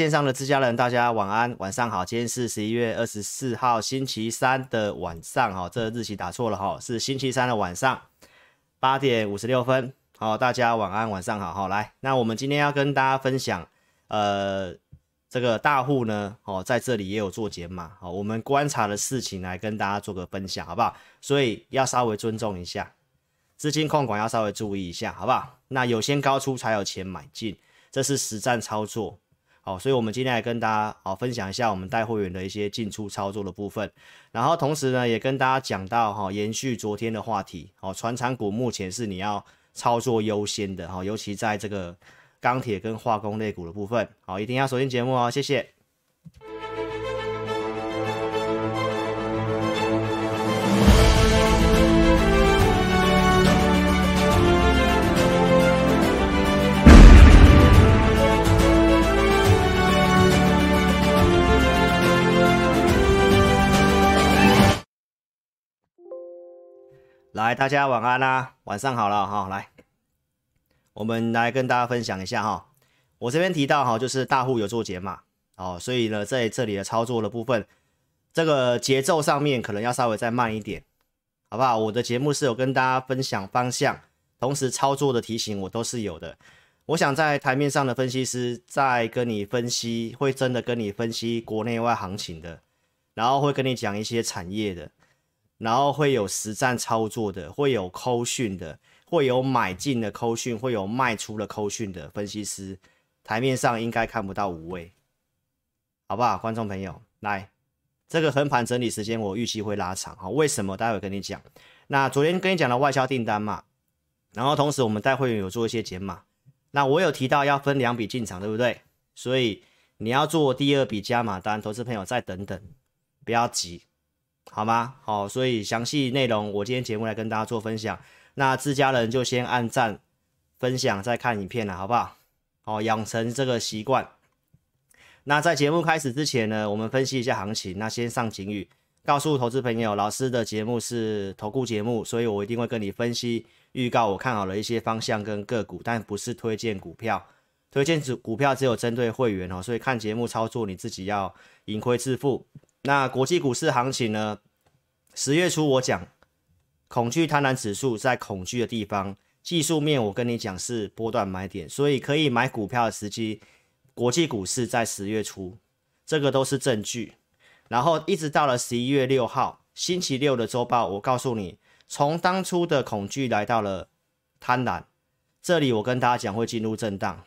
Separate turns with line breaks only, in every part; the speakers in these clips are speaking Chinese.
线上的自家人，大家晚安，晚上好。今天是十一月二十四号星期三的晚上，哈，这日期打错了哈，是星期三的晚上八点五十六分。好，大家晚安，晚上好，好来。那我们今天要跟大家分享，呃，这个大户呢，哦，在这里也有做减码，好，我们观察的事情来跟大家做个分享，好不好？所以要稍微尊重一下，资金控管要稍微注意一下，好不好？那有先高出才有钱买进。这是实战操作，好，所以我们今天来跟大家啊分享一下我们带会员的一些进出操作的部分，然后同时呢，也跟大家讲到哈，延续昨天的话题，哦，传产股目前是你要操作优先的哈，尤其在这个钢铁跟化工类股的部分，好，一定要锁定节目哦，谢谢。来，大家晚安啦、晚上好了哈。来，我们来跟大家分享一下哈。我这边提到哈，就是大户有做减码哦，所以呢，在这里的操作的部分，这个节奏上面可能要稍微再慢一点，好不好？我的节目是有跟大家分享方向，同时操作的提醒我都是有的。我想在台面上的分析师在跟你分析，会真的跟你分析国内外行情的，然后会跟你讲一些产业的。然后会有实战操作的，会有扣讯的，会有买进的扣讯，会有卖出的扣讯的分析师，台面上应该看不到五位，好不好？观众朋友，来，这个横盘整理时间我预期会拉长，哈，为什么？待会跟你讲。那昨天跟你讲的外销订单嘛，然后同时我们带会员有做一些减码，那我有提到要分两笔进场，对不对？所以你要做第二笔加码单，投资朋友再等等，不要急。好吗？好，所以详细内容我今天节目来跟大家做分享。那自家人就先按赞、分享，再看影片了，好不好？好，养成这个习惯。那在节目开始之前呢，我们分析一下行情。那先上警语，告诉投资朋友，老师的节目是投顾节目，所以我一定会跟你分析、预告我看好的一些方向跟个股，但不是推荐股票。推荐股股票只有针对会员哦，所以看节目操作你自己要盈亏自负。那国际股市行情呢？十月初我讲，恐惧贪婪指数在恐惧的地方，技术面我跟你讲是波段买点，所以可以买股票的时机。国际股市在十月初，这个都是证据。然后一直到了十一月六号星期六的周报，我告诉你，从当初的恐惧来到了贪婪，这里我跟大家讲会进入震荡。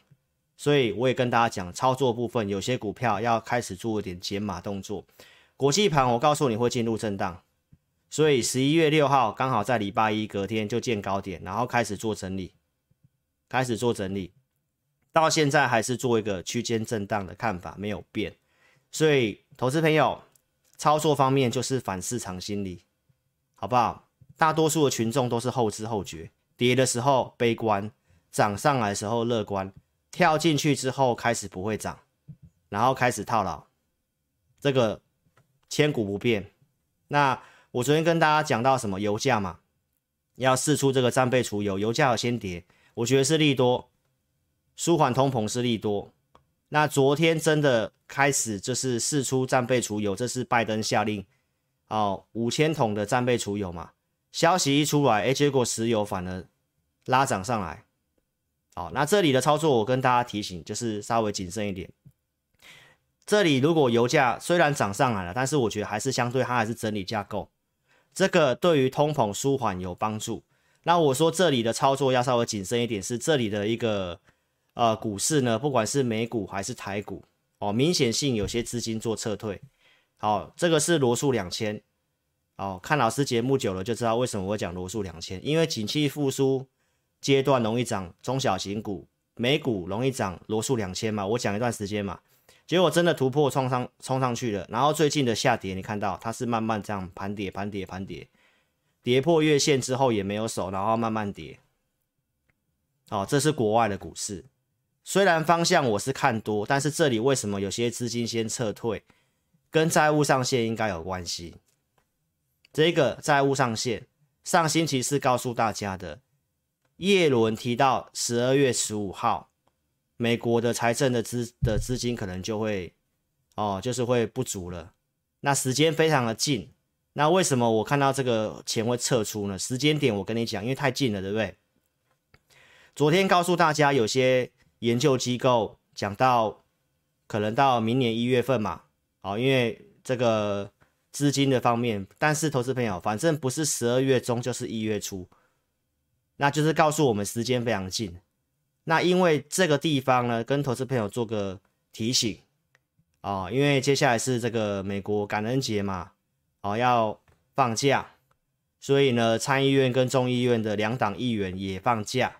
所以我也跟大家讲，操作部分有些股票要开始做一点减码动作。国际盘，我告诉你会进入震荡，所以十一月六号刚好在礼拜一隔天就见高点，然后开始做整理，开始做整理，到现在还是做一个区间震荡的看法没有变，所以投资朋友操作方面就是反市场心理，好不好？大多数的群众都是后知后觉，跌的时候悲观，涨上来时候乐观，跳进去之后开始不会涨，然后开始套牢，这个。千古不变。那我昨天跟大家讲到什么油价嘛，要试出这个战备储油，油价要先跌，我觉得是利多，舒缓通膨是利多。那昨天真的开始就是试出战备储油，这是拜登下令哦，五千桶的战备储油嘛。消息一出来，哎，结果石油反而拉涨上来。好，那这里的操作我跟大家提醒，就是稍微谨慎一点。这里如果油价虽然涨上来了，但是我觉得还是相对它还是整理架构，这个对于通膨舒缓有帮助。那我说这里的操作要稍微谨慎一点，是这里的一个呃股市呢，不管是美股还是台股哦，明显性有些资金做撤退。好、哦，这个是罗素两千哦，看老师节目久了就知道为什么我会讲罗素两千，因为景气复苏阶段容易涨中小型股，美股容易涨罗素两千嘛，我讲一段时间嘛。结果真的突破冲上冲上去了，然后最近的下跌，你看到它是慢慢这样盘跌盘跌盘跌，跌破月线之后也没有守，然后慢慢跌。哦，这是国外的股市，虽然方向我是看多，但是这里为什么有些资金先撤退？跟债务上限应该有关系。这个债务上限，上星期四告诉大家的，叶伦提到十二月十五号。美国的财政的资的资金可能就会哦，就是会不足了。那时间非常的近，那为什么我看到这个钱会撤出呢？时间点我跟你讲，因为太近了，对不对？昨天告诉大家，有些研究机构讲到，可能到明年一月份嘛，好，因为这个资金的方面，但是投资朋友，反正不是十二月中就是一月初，那就是告诉我们时间非常近。那因为这个地方呢，跟投资朋友做个提醒啊，因为接下来是这个美国感恩节嘛，哦，要放假，所以呢，参议院跟众议院的两党议员也放假。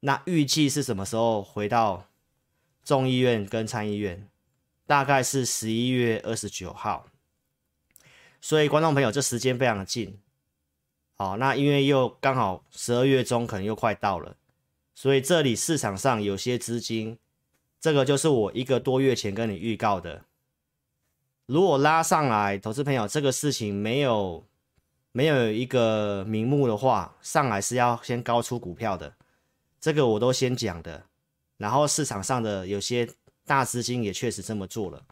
那预计是什么时候回到众议院跟参议院？大概是十一月二十九号。所以观众朋友，这时间非常的近。好，那因为又刚好十二月中可能又快到了，所以这里市场上有些资金，这个就是我一个多月前跟你预告的。如果拉上来，投资朋友，这个事情没有没有一个名目的话，上来是要先高出股票的。这个我都先讲的，然后市场上的有些大资金也确实这么做了，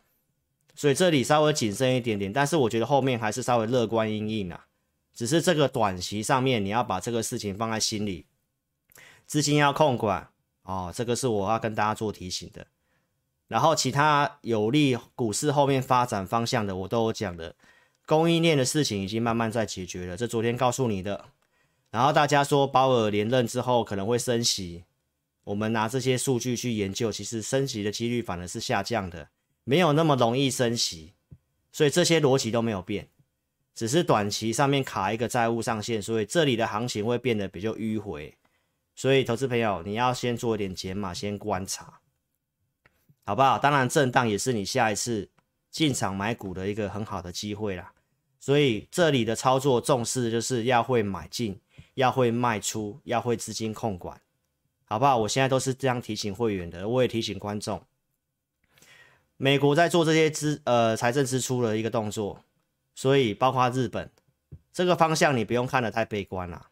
所以这里稍微谨慎一点点，但是我觉得后面还是稍微乐观因应啊，只是这个短期上面你要把这个事情放在心里，资金要控管哦，这个是我要跟大家做提醒的。然后其他有利股市后面发展方向的，我都有讲的，供应链的事情已经慢慢在解决了，这昨天告诉你的。然后大家说鲍尔连任之后可能会升息，我们拿这些数据去研究，其实升息的几率反而是下降的，没有那么容易升息，所以这些逻辑都没有变，只是短期上面卡一个债务上限，所以这里的行情会变得比较迂回，所以投资朋友你要先做一点解码，先观察，好不好？当然震荡也是你下一次进场买股的一个很好的机会啦，所以这里的操作重视就是要会买进。要会卖出，要会资金控管，好不好？我现在都是这样提醒会员的，我也提醒观众。美国在做这些支呃财政支出的一个动作，所以包括日本这个方向，你不用看得太悲观了。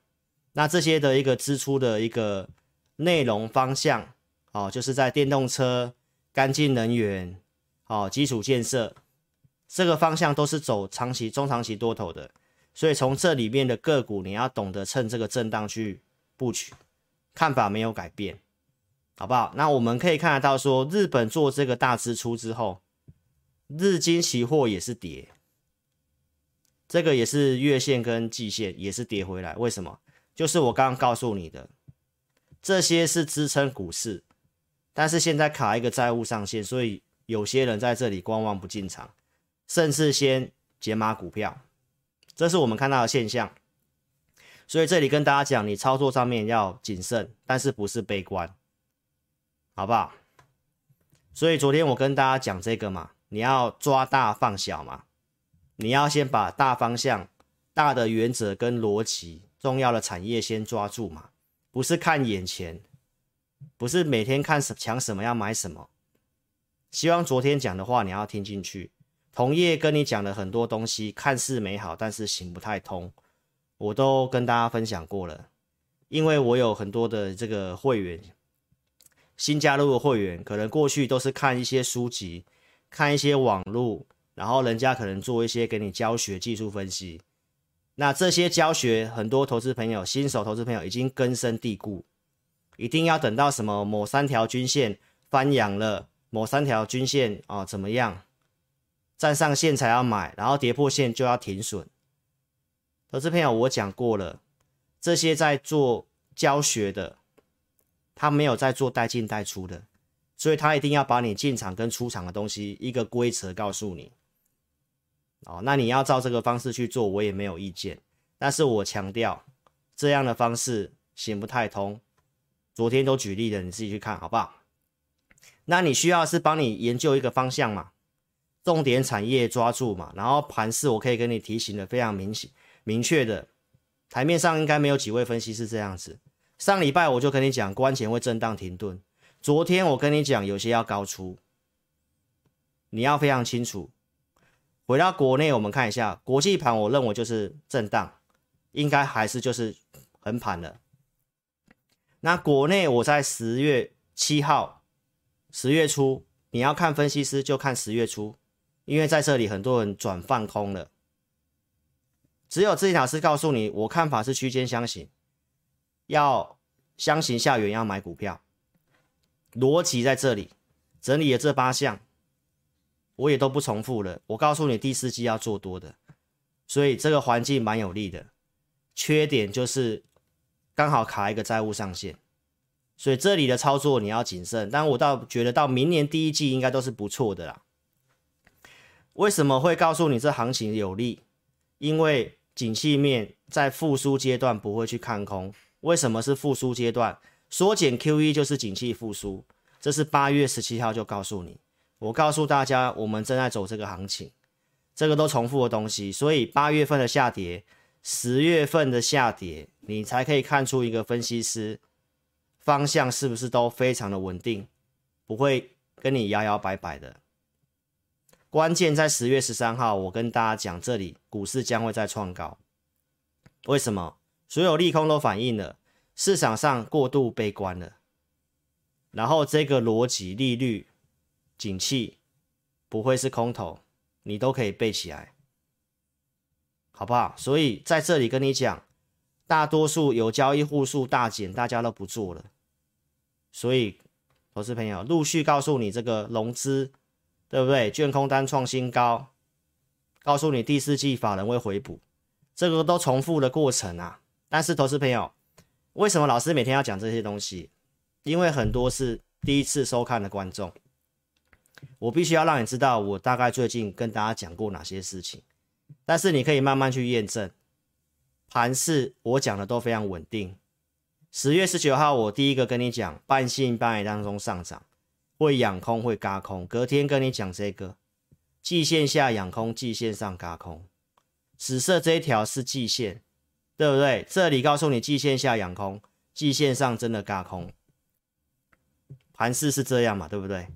那这些的一个支出的一个内容方向，哦，就是在电动车、干净能源、哦基础建设这个方向都是走长期、中长期多头的。所以从这里面的个股，你要懂得趁这个震荡去布局，看法没有改变，好不好？那我们可以看得到，说日本做这个大支出之后，日经期货也是跌，这个也是月线跟季线也是跌回来。为什么？就是我刚刚告诉你的，这些是支撑股市，但是现在卡一个债务上限，所以有些人在这里观望不进场，甚至先解码股票。这是我们看到的现象，所以这里跟大家讲，你操作上面要谨慎，但是不是悲观，好不好？所以昨天我跟大家讲这个嘛，你要抓大放小嘛，你要先把大方向、大的原则跟逻辑、重要的产业先抓住嘛，不是看眼前，不是每天看什抢什么要买什么。希望昨天讲的话你要听进去。同业跟你讲了很多东西，看似美好，但是行不太通。我都跟大家分享过了，因为我有很多的这个会员，新加入的会员，可能过去都是看一些书籍，看一些网络，然后人家可能做一些给你教学、技术分析。那这些教学，很多投资朋友、新手投资朋友已经根深蒂固，一定要等到什么某三条均线翻阳了，某三条均线啊、哦、怎么样？站上线才要买，然后跌破线就要停损。投资朋友，我讲过了，这些在做教学的，他没有在做带进带出的，所以他一定要把你进场跟出场的东西一个规则告诉你。哦，那你要照这个方式去做，我也没有意见。但是我强调，这样的方式行不太通。昨天都举例了，你自己去看好不好？那你需要是帮你研究一个方向嘛？重点产业抓住嘛，然后盘势我可以跟你提醒的非常明显、明确的，台面上应该没有几位分析师这样子。上礼拜我就跟你讲，关前会震荡停顿。昨天我跟你讲，有些要高出，你要非常清楚。回到国内，我们看一下国际盘，我认为就是震荡，应该还是就是横盘了。那国内我在十月七号十月初你要看分析师就看十月初，因为在这里很多人转放空了。只有自己老师告诉你，我看法是区间箱型，要箱型下缘要买股票，逻辑在这里，整理了这八项，我也都不重复了。我告诉你第四季要做多的，所以这个环境蛮有利的，缺点就是刚好卡一个债务上限，所以这里的操作你要谨慎。但我倒觉得到明年第一季应该都是不错的啦。为什么会告诉你这行情有利？因为景气面在复苏阶段不会去看空。为什么是复苏阶段？缩减 QE 就是景气复苏。这是八月十七号就告诉你。我告诉大家，我们正在走这个行情，这个都重复的东西。所以八月份的下跌，十月份的下跌，你才可以看出一个分析师方向是不是都非常的稳定，不会跟你摇摇摆摆的。关键在十月十三号，我跟大家讲，这里股市将会再创高。为什么？所有利空都反映了，市场上过度悲观了。然后这个逻辑，利率、景气不会是空头，你都可以背起来，好不好？所以在这里跟你讲，大多数有交易户数大减，大家都不做了。所以，投资朋友陆续告诉你这个融资。对不对？券空单创新高，告诉你第四季法人会回补，这个都重复的过程啊。但是投资朋友，为什么老师每天要讲这些东西？因为很多是第一次收看的观众，我必须要让你知道我大概最近跟大家讲过哪些事情。但是你可以慢慢去验证，盘势我讲的都非常稳定。十月十九号我第一个跟你讲，半信半疑当中上涨。会养空，会轧空。隔天跟你讲这个，季线下养空，季线上轧空。紫色这一条是季线，对不对？这里告诉你，季线下养空，季线上真的轧空。盘势是这样嘛，对不对？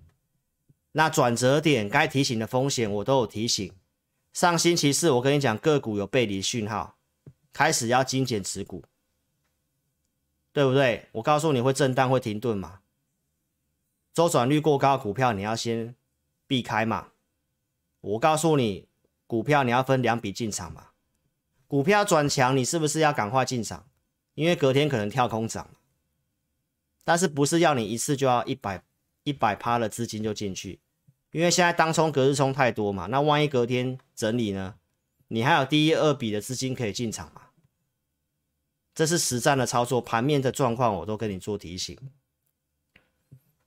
那转折点该提醒的风险我都有提醒。上星期四我跟你讲个股有背离讯号，开始要精简持股，对不对？我告诉你会震荡，会停顿嘛。周转率过高股票，你要先避开嘛。我告诉你，股票你要分两笔进场嘛。股票转强，你是不是要赶快进场？因为隔天可能跳空涨。但是不是要你一次就要一百一百趴的资金就进去？因为现在当冲隔日冲太多嘛。那万一隔天整理呢？你还有第一二笔的资金可以进场嘛？这是实战的操作，盘面的状况我都跟你做提醒。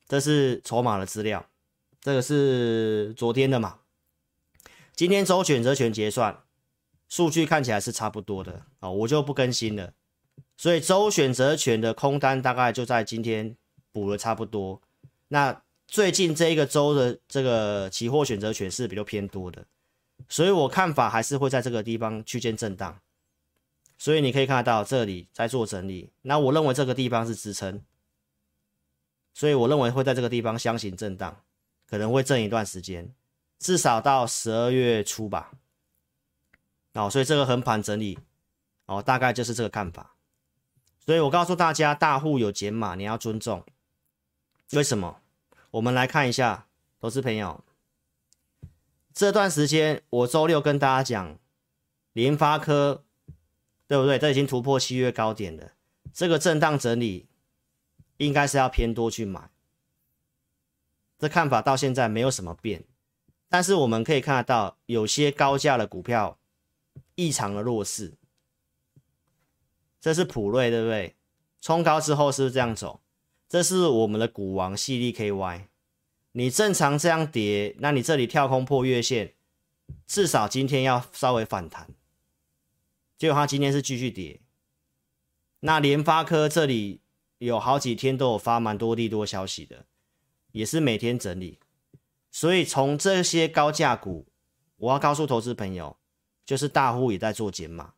这是筹码的资料，这个是昨天的嘛？今天周选择权结算，数据看起来是差不多的啊，我就不更新了。所以周选择权的空单大概就在今天补了差不多。那最近这一个周的这个期货选择权是比较偏多的，所以我看法还是会在这个地方区间震荡。所以你可以看得到这里在做整理，那我认为这个地方是支撑。所以我认为会在这个地方箱型震荡，可能会震一段时间，至少到十二月初吧。哦，所以这个横盘整理，哦，大概就是这个看法。所以我告诉大家，大户有减码，你要尊重。为什么？我们来看一下，投资朋友，这段时间我周六跟大家讲，联发科，对不对？这已经突破七月高点了，这个震荡整理。应该是要偏多去买，这看法到现在没有什么变，但是我们可以看得到，有些高价的股票异常的弱势，这是普瑞对不对？冲高之后是不是这样走？这是我们的股王矽力 KY，你正常这样跌，那你这里跳空破月线，至少今天要稍微反弹，结果它今天是继续跌，那联发科这里。有好几天都有发蛮多利多消息的，也是每天整理，所以从这些高价股，我要告诉投资朋友，就是大户也在做减码。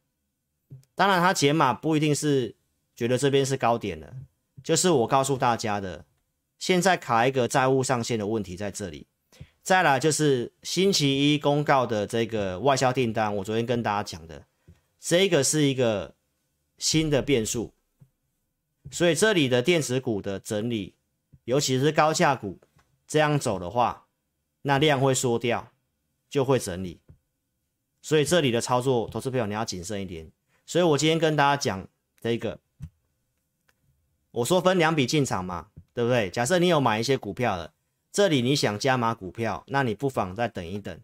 当然，他减码不一定是觉得这边是高点的，就是我告诉大家的，现在卡一个债务上限的问题在这里。再来就是星期一公告的这个外销订单，我昨天跟大家讲的，这个是一个新的变数。所以这里的电子股的整理，尤其是高价股，这样走的话，那量会缩掉，就会整理。所以这里的操作，投资朋友你要谨慎一点。所以我今天跟大家讲这个，我说分两笔进场嘛，对不对？假设你有买一些股票的，这里你想加码股票，那你不妨再等一等。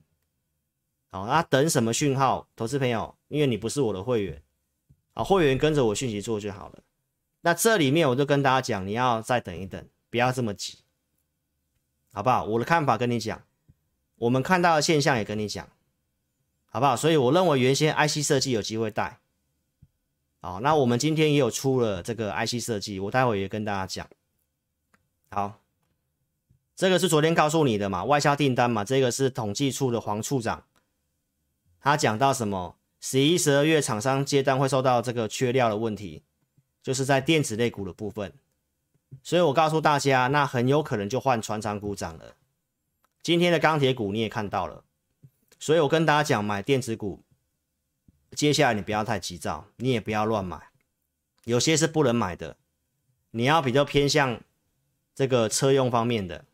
好，那等什么讯号？投资朋友，因为你不是我的会员，啊，会员跟着我讯息做就好了。那这里面我就跟大家讲，你要再等一等，不要这么急，好不好？我的看法跟你讲，我们看到的现象也跟你讲，好不好？所以我认为原先 IC 设计有机会带。好，那我们今天也有出了这个 IC 设计，我待会也跟大家讲。好，这个是昨天告诉你的嘛，外销订单嘛，这个是统计处的黄处长，他讲到什么？十一、十二月厂商接单会受到这个缺料的问题，就是在电子类股的部分。所以我告诉大家，那很有可能就换传产股涨了。今天的钢铁股你也看到了，所以我跟大家讲，买电子股。接下来你不要太急躁，你也不要乱买，有些是不能买的。你要比较偏向这个车用方面的，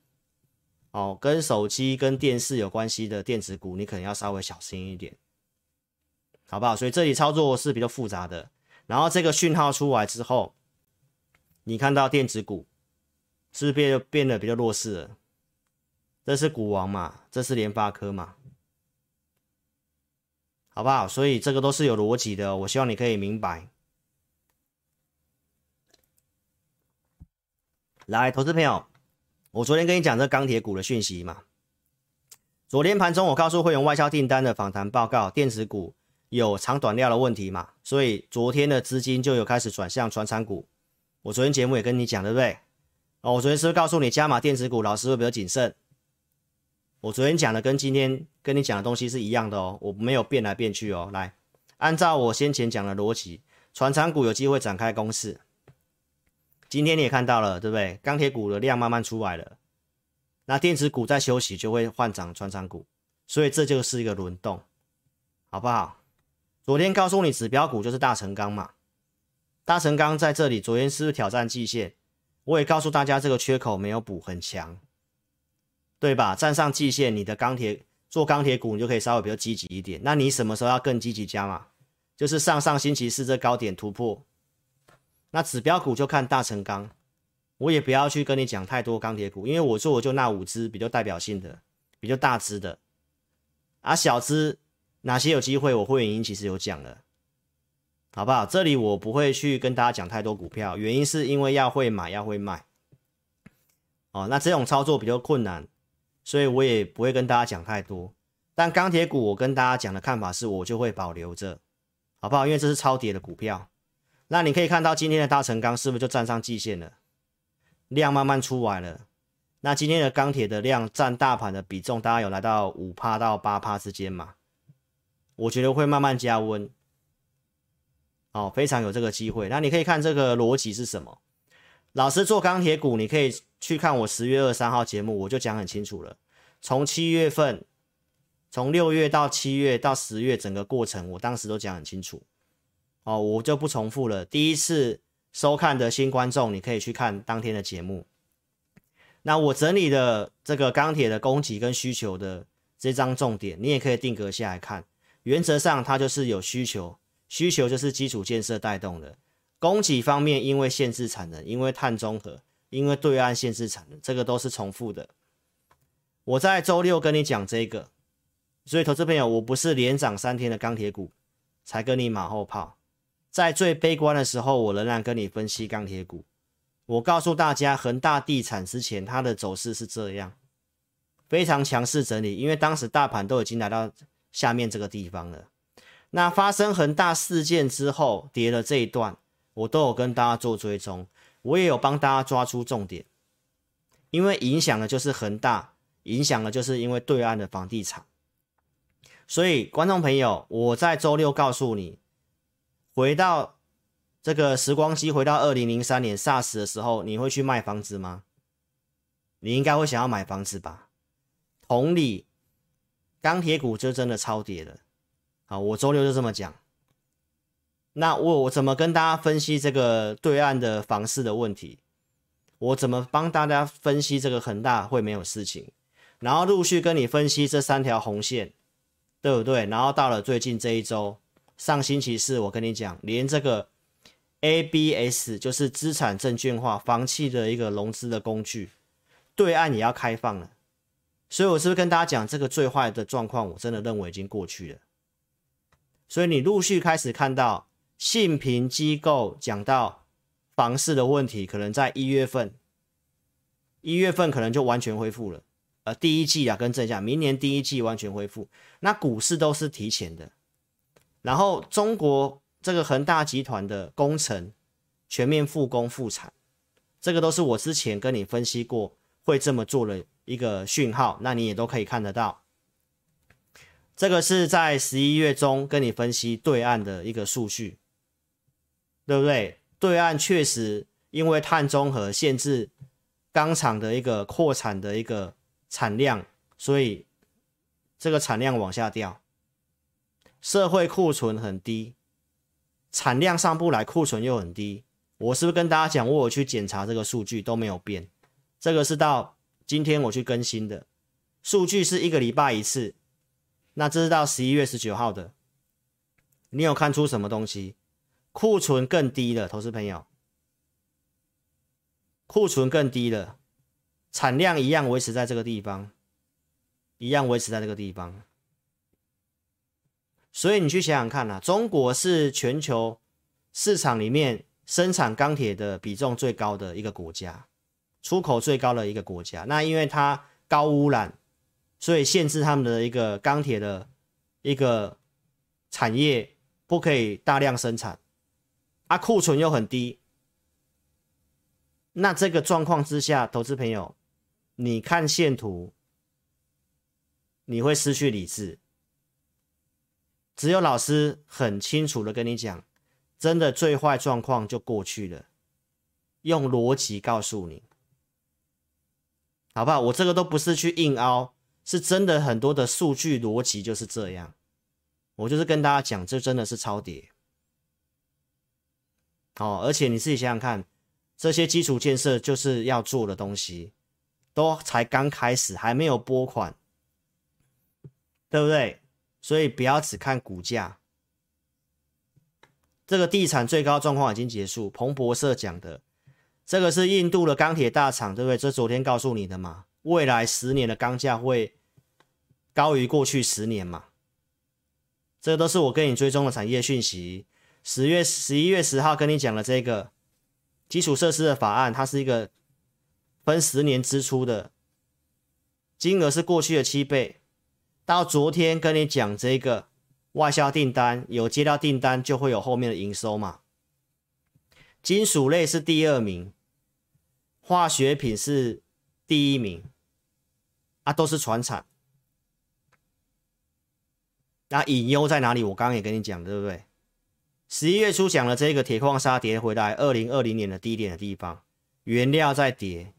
哦，跟手机、跟电视有关系的电子股，你可能要稍微小心一点，好不好？所以这里操作是比较复杂的。然后这个讯号出来之后，你看到电子股是不是变变得比较弱势了？这是股王嘛？这是联发科嘛？好不好？所以这个都是有逻辑的，我希望你可以明白。来，投资朋友，我昨天跟你讲这钢铁股的讯息嘛。昨天盘中我告诉会员外销订单的访谈报告，电子股有长短料的问题嘛，所以昨天的资金就有开始转向传产股。我昨天节目也跟你讲，对不对？哦，我昨天是不是告诉你加码电子股，老师会比较谨慎？我昨天讲的跟今天跟你讲的东西是一样的哦，我没有变来变去哦。来，按照我先前讲的逻辑，传产股有机会展开攻势。今天你也看到了，对不对？钢铁股的量慢慢出来了，那电子股在休息就会换涨传产股，所以这就是一个轮动，好不好？昨天告诉你指标股就是大成钢嘛，大成钢在这里，昨天是不是挑战季线？我也告诉大家这个缺口没有补，很强。对吧？站上季线，你的钢铁做钢铁股，你就可以稍微比较积极一点。那你什么时候要更积极加码？就是上上星期四这高点突破。那指标股就看大成钢，我也不要去跟你讲太多钢铁股，因为我做我就那五只比较代表性的、比较大只的。啊，小只哪些有机会？我会员已经其实有讲了，好不好？这里我不会去跟大家讲太多股票，原因是因为要会买，要会卖。哦，那这种操作比较困难。所以我也不会跟大家讲太多，但钢铁股我跟大家讲的看法是，我就会保留着，好不好？因为这是超跌的股票。那你可以看到今天的大成钢是不是就站上季线了？量慢慢出来了。那今天的钢铁的量占大盘的比重，大概有来到五趴到八趴之间嘛？我觉得会慢慢加温，哦，非常有这个机会。那你可以看这个逻辑是什么？老师做钢铁股，你可以去看我十月二三号节目，我就讲很清楚了。从七月份，从六月到七月到十月整个过程，我当时都讲很清楚。哦，我就不重复了。第一次收看的新观众，你可以去看当天的节目。那我整理的这个钢铁的供给跟需求的这张重点，你也可以定格下来看。原则上，它就是有需求，需求就是基础建设带动的。供给方面，因为限制产能，因为碳中和，因为对岸限制产能，这个都是重复的。我在周六跟你讲这个，所以投资朋友，我不是连涨三天的钢铁股才跟你马后炮，在最悲观的时候，我仍然跟你分析钢铁股。我告诉大家，恒大地产之前它的走势是这样，非常强势整理，因为当时大盘都已经来到下面这个地方了。那发生恒大事件之后，跌了这一段。我都有跟大家做追踪，我也有帮大家抓出重点，因为影响的就是恒大，影响的就是因为对岸的房地产，所以观众朋友，我在周六告诉你，回到这个时光机，回到二零零三年 SARS 的时候，你会去卖房子吗？你应该会想要买房子吧？同理，钢铁股就真的超跌了，好，我周六就这么讲。那我我怎么跟大家分析这个对岸的房市的问题？我怎么帮大家分析这个恒大会没有事情，然后陆续跟你分析这三条红线，对不对？然后到了最近这一周，上星期四我跟你讲，连这个 ABS 就是资产证券化房企的一个融资的工具，对岸也要开放了。所以，我是不是跟大家讲，这个最坏的状况，我真的认为已经过去了。所以，你陆续开始看到信评机构讲到房市的问题，可能在一月份，一月份可能就完全恢复了。呃，第一季啊，跟正讲，明年第一季完全恢复。那股市都是提前的。然后，中国这个恒大集团的工程全面复工复产，这个都是我之前跟你分析过会这么做的。一个讯号，那你也都可以看得到。这个是在十一月中跟你分析对岸的一个数据，对不对？对岸确实因为碳中和限制钢厂的一个扩产的一个产量，所以这个产量往下掉，社会库存很低，产量上不来，库存又很低。我是不是跟大家讲，我去检查这个数据都没有变？这个是到。今天我去更新的数据是一个礼拜一次，那这是到十一月十九号的。你有看出什么东西？库存更低了，投资朋友，库存更低了，产量一样维持在这个地方，一样维持在这个地方。所以你去想想看啊，中国是全球市场里面生产钢铁的比重最高的一个国家。出口最高的一个国家，那因为它高污染，所以限制他们的一个钢铁的一个产业不可以大量生产，啊，库存又很低，那这个状况之下，投资朋友，你看线图，你会失去理智。只有老师很清楚的跟你讲，真的最坏状况就过去了，用逻辑告诉你。好不好？我这个都不是去硬凹，是真的很多的数据逻辑就是这样。我就是跟大家讲，这真的是超跌。哦，而且你自己想想看，这些基础建设就是要做的东西，都才刚开始，还没有拨款，对不对？所以不要只看股价。这个地产最高状况已经结束，彭博社讲的。这个是印度的钢铁大厂，对不对？这昨天告诉你的嘛，未来十年的钢价会高于过去十年嘛？这都是我跟你追踪的产业讯息。十月十一月十号跟你讲的这个基础设施的法案，它是一个分十年支出的，金额是过去的七倍。到昨天跟你讲这个外销订单，有接到订单就会有后面的营收嘛？金属类是第二名。化学品是第一名，啊，都是传产。那隐忧在哪里？我刚刚也跟你讲，对不对？十一月初讲了这个铁矿砂跌回来，二零二零年的低点的地方，原料在跌，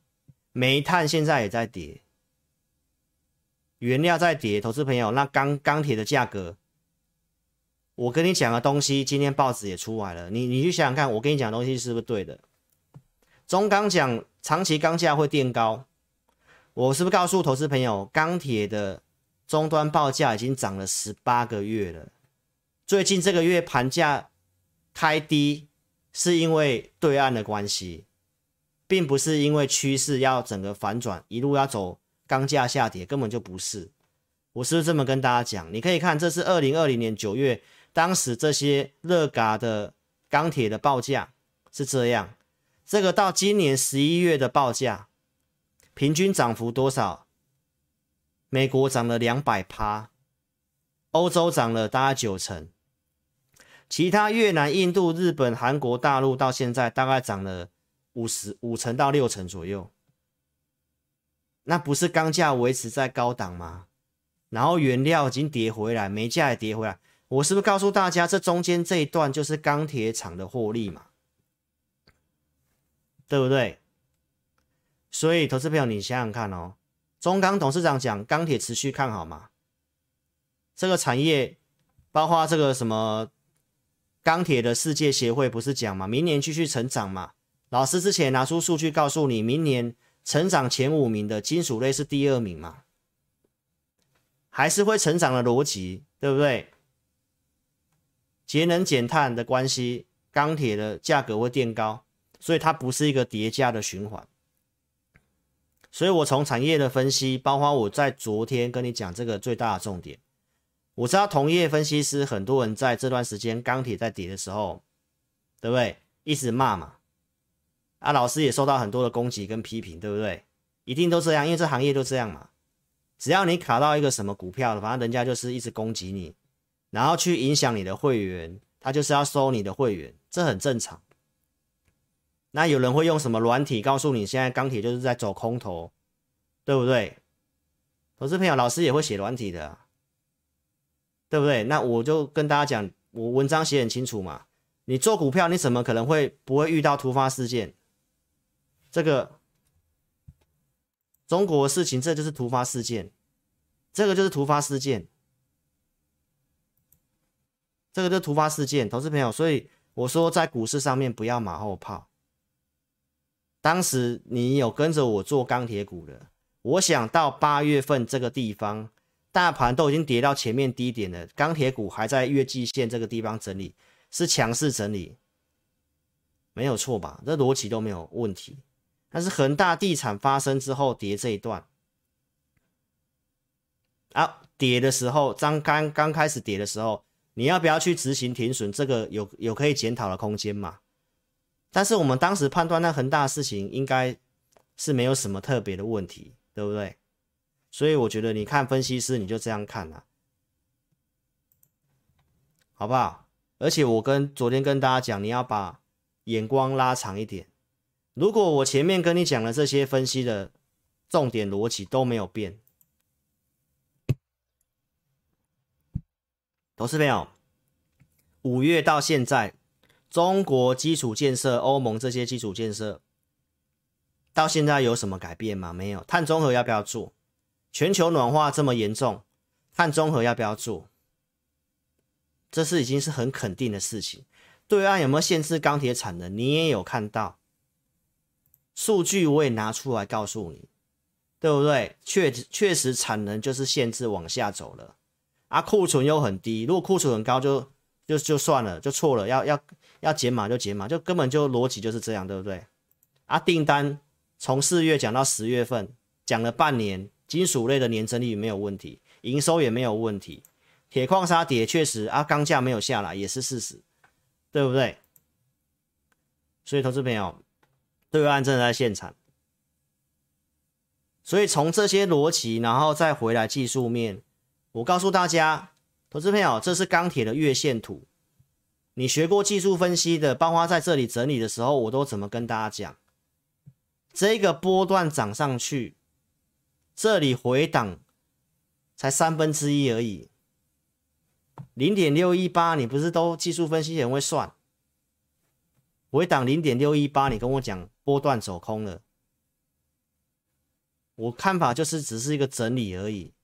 煤炭现在也在跌，原料在跌。投资朋友，那钢钢铁的价格，我跟你讲的东西，今天报纸也出来了，你你去想想看，我跟你讲的东西是不是对的？中钢讲。长期钢价会垫高，我是不是告诉投资朋友，钢铁的终端报价已经涨了十八个月了？最近这个月盘价开低，是因为对岸的关系，并不是因为趋势要整个反转，一路要走钢价下跌，根本就不是。我是不是这么跟大家讲？你可以看，这是二零二零年九月，当时这些热轧的钢铁的报价是这样。这个到今年十一月的报价，平均涨幅多少？美国涨了两百趴，欧洲涨了大概九成，其他越南、印度、日本、韩国、大陆到现在大概涨了五十五成到六成左右。那不是钢价维持在高档吗？然后原料已经跌回来，煤价也跌回来。我是不是告诉大家，这中间这一段就是钢铁厂的获利嘛？对不对？所以，投资朋友，你想想看哦。中钢董事长讲钢铁持续看好嘛？这个产业，包括这个什么钢铁的世界协会不是讲嘛？明年继续成长嘛？老师之前拿出数据告诉你，明年成长前五名的金属类是第二名嘛？还是会成长的逻辑，对不对？节能减碳的关系，钢铁的价格会垫高，所以它不是一个叠加的循环。所以我从产业的分析，包括我在昨天跟你讲这个最大的重点，我知道同业分析师很多人在这段时间钢铁在跌的时候，对不对？一直骂嘛。啊，老师也受到很多的攻击跟批评，对不对？一定都这样，因为这行业都这样嘛。只要你卡到一个什么股票了，反正人家就是一直攻击你，然后去影响你的会员，他就是要收你的会员，这很正常。那有人会用什么软体告诉你，现在钢铁就是在走空头，对不对？投资朋友，老师也会写软体的，对不对？那我就跟大家讲，我文章写很清楚嘛。你做股票，你怎么可能会不会遇到突发事件？这个中国的事情，这就是突发事件，这个就是突发事件，这个就突发事件，投资朋友，所以我说在股市上面不要马后炮。当时你有跟着我做钢铁股的，我想到八月份这个地方，大盘都已经跌到前面低点了，钢铁股还在月季线这个地方整理，是强势整理，没有错吧？这逻辑都没有问题。但是恒大地产发生之后跌这一段啊，跌的时候，张刚刚开始跌的时候，你要不要去执行停损？这个有有可以检讨的空间嘛？但是我们当时判断那恒大的事情应该是没有什么特别的问题，对不对？所以我觉得你看分析师你就这样看了，好不好？而且我跟昨天跟大家讲，你要把眼光拉长一点。如果我前面跟你讲的这些分析的重点逻辑都没有变，投资朋友，五月到现在，中国基础建设、欧盟这些基础建设到现在有什么改变吗？没有。碳中和要不要做？全球暖化这么严重，碳中和要不要做？这是已经是很肯定的事情。对岸有没有限制钢铁产能？你也有看到。数据我也拿出来告诉你，对不对？确确实产能就是限制往下走了，啊，库存又很低，如果库存很高就就就算了，就错了，要要要减码就减码，就根本就逻辑就是这样，对不对？啊，订单从四月讲到十月份，讲了半年，金属类的年增率没有问题，营收也没有问题，铁矿砂跌确实啊，钢价没有下来也是事实，对不对？所以投资朋友。对岸正在现场，所以从这些逻辑，然后再回来技术面，我告诉大家，投资朋友，这是钢铁的月线图。你学过技术分析的，包括在这里整理的时候，我都怎么跟大家讲？这个波段涨上去，这里回档才三分之一而已，零点六一八，你不是都技术分析很会算？回档零点六一八，你跟我讲波段走空了，我看法就是只是一个整理而已，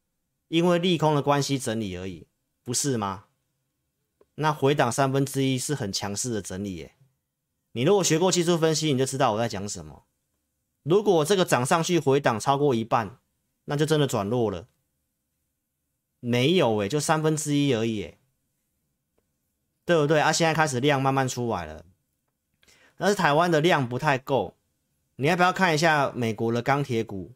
因为利空的关系整理而已，不是吗？那回档三分之一是很强势的整理耶。你如果学过技术分析，你就知道我在讲什么。如果这个涨上去回档超过一半，那就真的转弱了。没有诶，就三分之一而已，对不对？啊，现在开始量慢慢出来了。但是台湾的量不太够，你要不要看一下美国的钢铁股，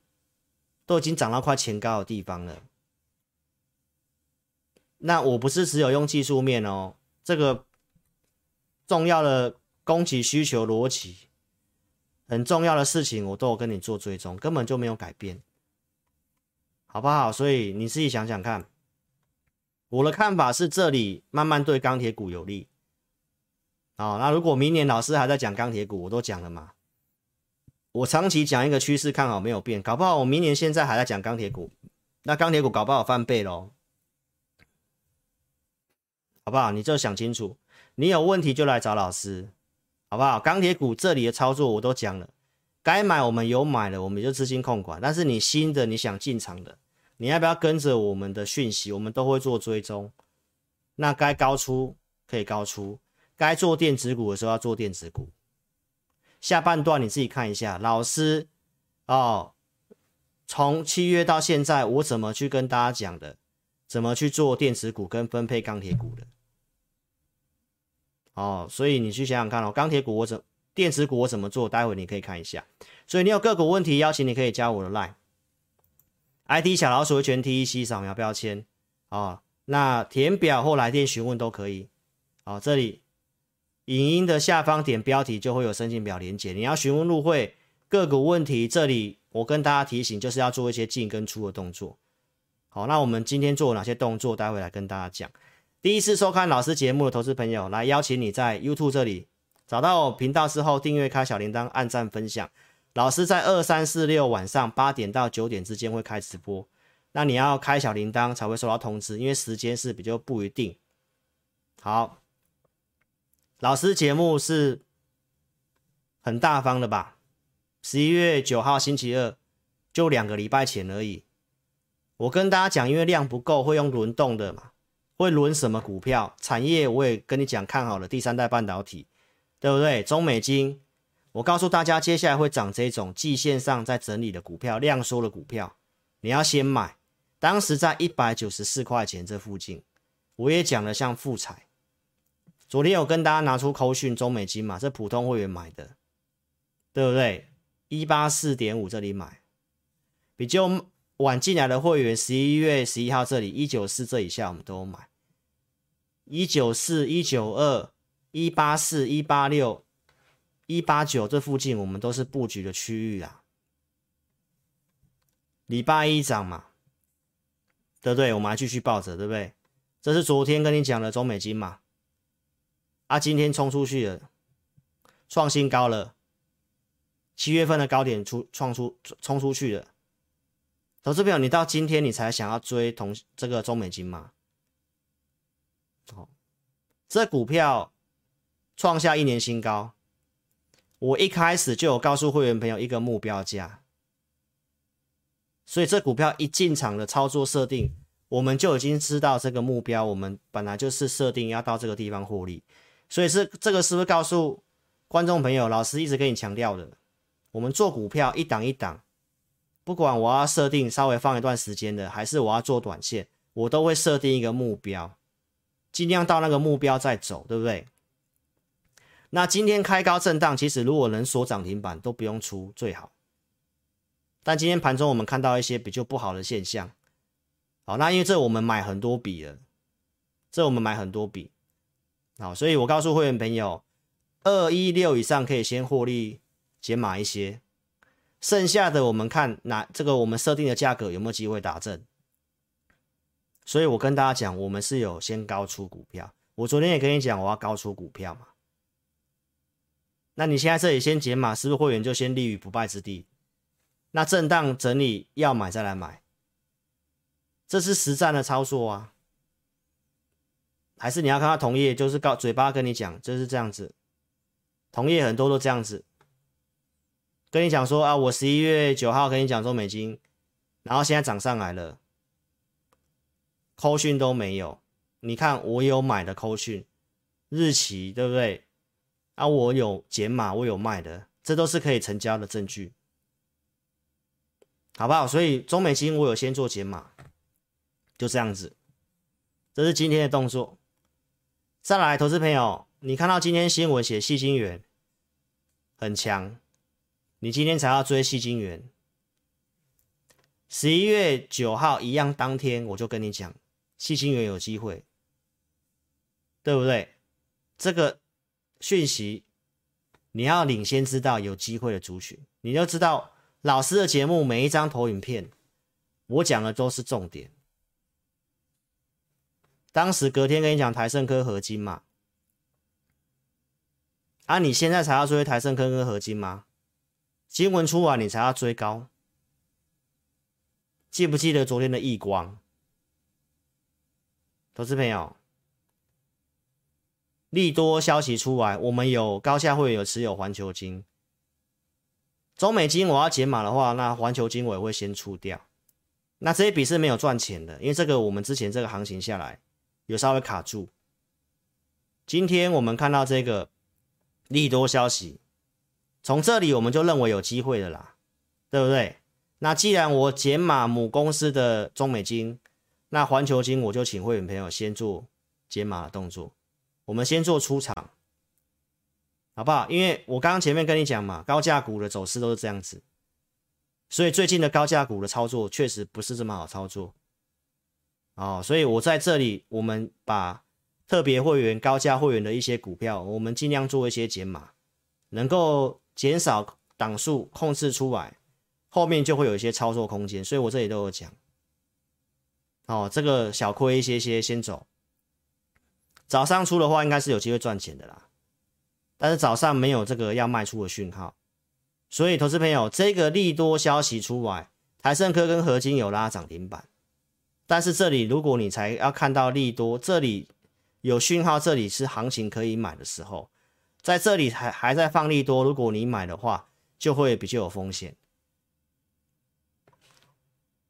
都已经涨到快前高的地方了。那我不是只有用技术面哦，这个重要的供给需求逻辑，很重要的事情我都有跟你做追踪，根本就没有改变，好不好？所以你自己想想看，我的看法是这里慢慢对钢铁股有利。哦，那如果明年老师还在讲钢铁股，我都讲了嘛。我长期讲一个趋势看好没有变，搞不好我明年现在还在讲钢铁股，那钢铁股搞不好翻倍喽，好不好？你就想清楚，你有问题就来找老师，好不好？钢铁股这里的操作我都讲了，该买我们有买了，我们就资金控管。但是你新的你想进场的，你要不要跟着我们的讯息？我们都会做追踪。那该高出可以高出。该做电子股的时候要做电子股，下半段你自己看一下，老师哦，从七月到现在，我怎么去跟大家讲的，怎么去做电子股跟分配钢铁股的。哦，所以你去想想看哦，钢铁股我怎，电子股我怎么做？待会你可以看一下。所以你有个股问题，邀请你可以加我的 Line line，ID 小老鼠全 T E C 扫描标签哦，那填表或来电询问都可以。哦，这里影音的下方点标题就会有申请表连接。你要询问入会个股问题，这里我跟大家提醒，就是要做一些进跟出的动作。好，那我们今天做哪些动作？待会来跟大家讲。第一次收看老师节目的投资朋友，来邀请你在 YouTube 这里找到频道之后，订阅开小铃铛，按赞分享。老师在二三四六晚上八点到九点之间会开直播，那你要开小铃铛才会收到通知，因为时间是比较不一定。好，老师节目是很大方的吧？十一月九号星期二，就两个礼拜前而已。我跟大家讲，因为量不够，会用轮动的嘛。会轮什么股票产业？我也跟你讲，看好了第三代半导体，对不对？中美金，我告诉大家，接下来会涨这种季线上在整理的股票，量缩的股票，你要先买。当时在一百九十四块钱这附近，我也讲了，像富采，昨天有跟大家拿出扣讯中美金嘛，这普通会员买的，对不对？一八四点五这里买，比较。晚进来的会员，十一月十一号这里一九四这以下，我们都买一九四、一九二、一八四、一八六、一八九这附近，我们都是布局的区域啊。礼拜一涨嘛，对不对？我们还继续抱着，对不对？这是昨天跟你讲的中美金嘛，啊，今天冲出去了，创新高了，七月份的高点出创出冲出去了。投资朋友，你到今天你才想要追同这个中美金吗？哦，这股票创下一年新高，我一开始就有告诉会员朋友一个目标价，所以这股票一进场的操作设定，我们就已经知道这个目标，我们本来就是设定要到这个地方获利，所以是这个是不是告诉观众朋友，老师一直跟你强调的，我们做股票一档一档。不管我要设定稍微放一段时间的，还是我要做短线，我都会设定一个目标，尽量到那个目标再走，对不对？那今天开高震荡，其实如果能锁涨停板都不用出最好。但今天盘中我们看到一些比较不好的现象，好，那因为这我们买很多笔了，这我们买很多笔，好，所以我告诉会员朋友，二一六以上可以先获利减码一些。剩下的我们看哪这个我们设定的价格有没有机会打正？所以我跟大家讲，我们是有先高出股票。我昨天也跟你讲，我要高出股票嘛。那你现在这里先减码，是不是会员就先立于不败之地？那震荡整理要买再来买，这是实战的操作啊。还是你要看他同业就是告嘴巴跟你讲就是这样子，同业很多都这样子。跟你讲说啊，我十一月九号跟你讲中美金，然后现在涨上来了，扣讯都没有。你看我有买的扣讯，日期对不对？啊，我有减码，我有卖的，这都是可以成交的证据，好不好？所以中美晶我有先做减码，就这样子，这是今天的动作。再来，投资朋友，你看到今天新闻写细金元很强。你今天才要追细金元，十一月九号一样当天我就跟你讲，细金元有机会，对不对？这个讯息你要领先知道有机会的族群，你就知道老师的节目每一张投影片，我讲的都是重点。当时隔天跟你讲台胜科合金嘛，啊，你现在才要追台胜科跟合金吗？新闻出来，你才要追高。记不记得昨天的亿光？投资朋友，利多消息出来，我们有高价会员有持有环球金、中美金，我要减码的话，那环球金我也会先出掉。那这一笔是没有赚钱的，因为这个我们之前这个行情下来有稍微卡住。今天我们看到这个利多消息。从这里我们就认为有机会的啦，对不对？那既然我减码母公司的中美金，那环球金我就请会员朋友先做减码的动作，我们先做出场，好不好？因为我刚刚前面跟你讲嘛，高价股的走势都是这样子，所以最近的高价股的操作确实不是这么好操作，哦，所以我在这里，我们把特别会员、高价会员的一些股票，我们尽量做一些减码，能够。减少档数控制出来，后面就会有一些操作空间，所以我这里都有讲。哦，这个小亏一些些先走。早上出的话，应该是有机会赚钱的啦。但是早上没有这个要卖出的讯号，所以投资朋友，这个利多消息出来，台盛科跟合金有拉涨停板。但是这里如果你才要看到利多，这里有讯号，这里是行情可以买的时候。在这里还还在放利多，如果你买的话，就会比较有风险，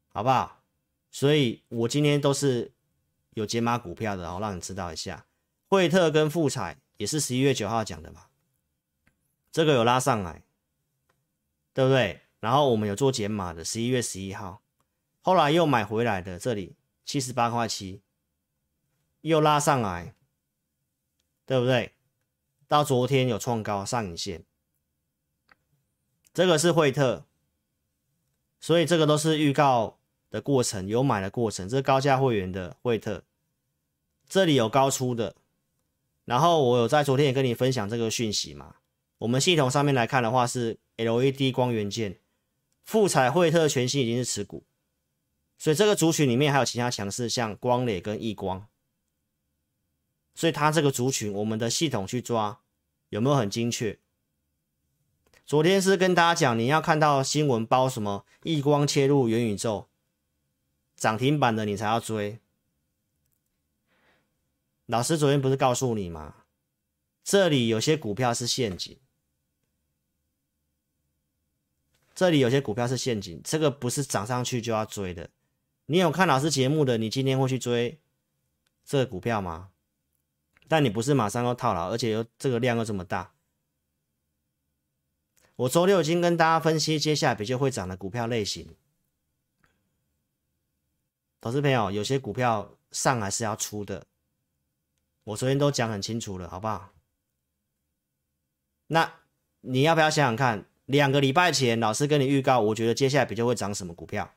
好不好？所以我今天都是有解码股票的，然后，让你知道一下。惠特跟富彩也是十一月九号讲的嘛，这个有拉上来，对不对？然后我们有做减码的，十一月十一号，后来又买回来的，这里七十八块七，又拉上来，对不对？到昨天有创高上影线，这个是惠特，所以这个都是预告的过程，有买的过程。这是高价会员的惠特，这里有高出的，然后我有在昨天也跟你分享这个讯息嘛。我们系统上面来看的话是 LED 光元件，富彩惠特全新已经是持股，所以这个族群里面还有其他强势，像光磊跟易光。所以它这个族群，我们的系统去抓有没有很精确？昨天是跟大家讲，你要看到新闻包什么易光切入元宇宙涨停板的，你才要追。老师昨天不是告诉你吗？这里有些股票是陷阱，这里有些股票是陷阱，这个不是涨上去就要追的。你有看老师节目的，你今天会去追这个股票吗？但你不是马上要套牢，而且又这个量又这么大。我周六已经跟大家分析接下来比较会涨的股票类型。投资朋友，有些股票上来是要出的，我昨天都讲很清楚了，好不好？那你要不要想想看，两个礼拜前老师跟你预告，我觉得接下来比较会涨什么股票？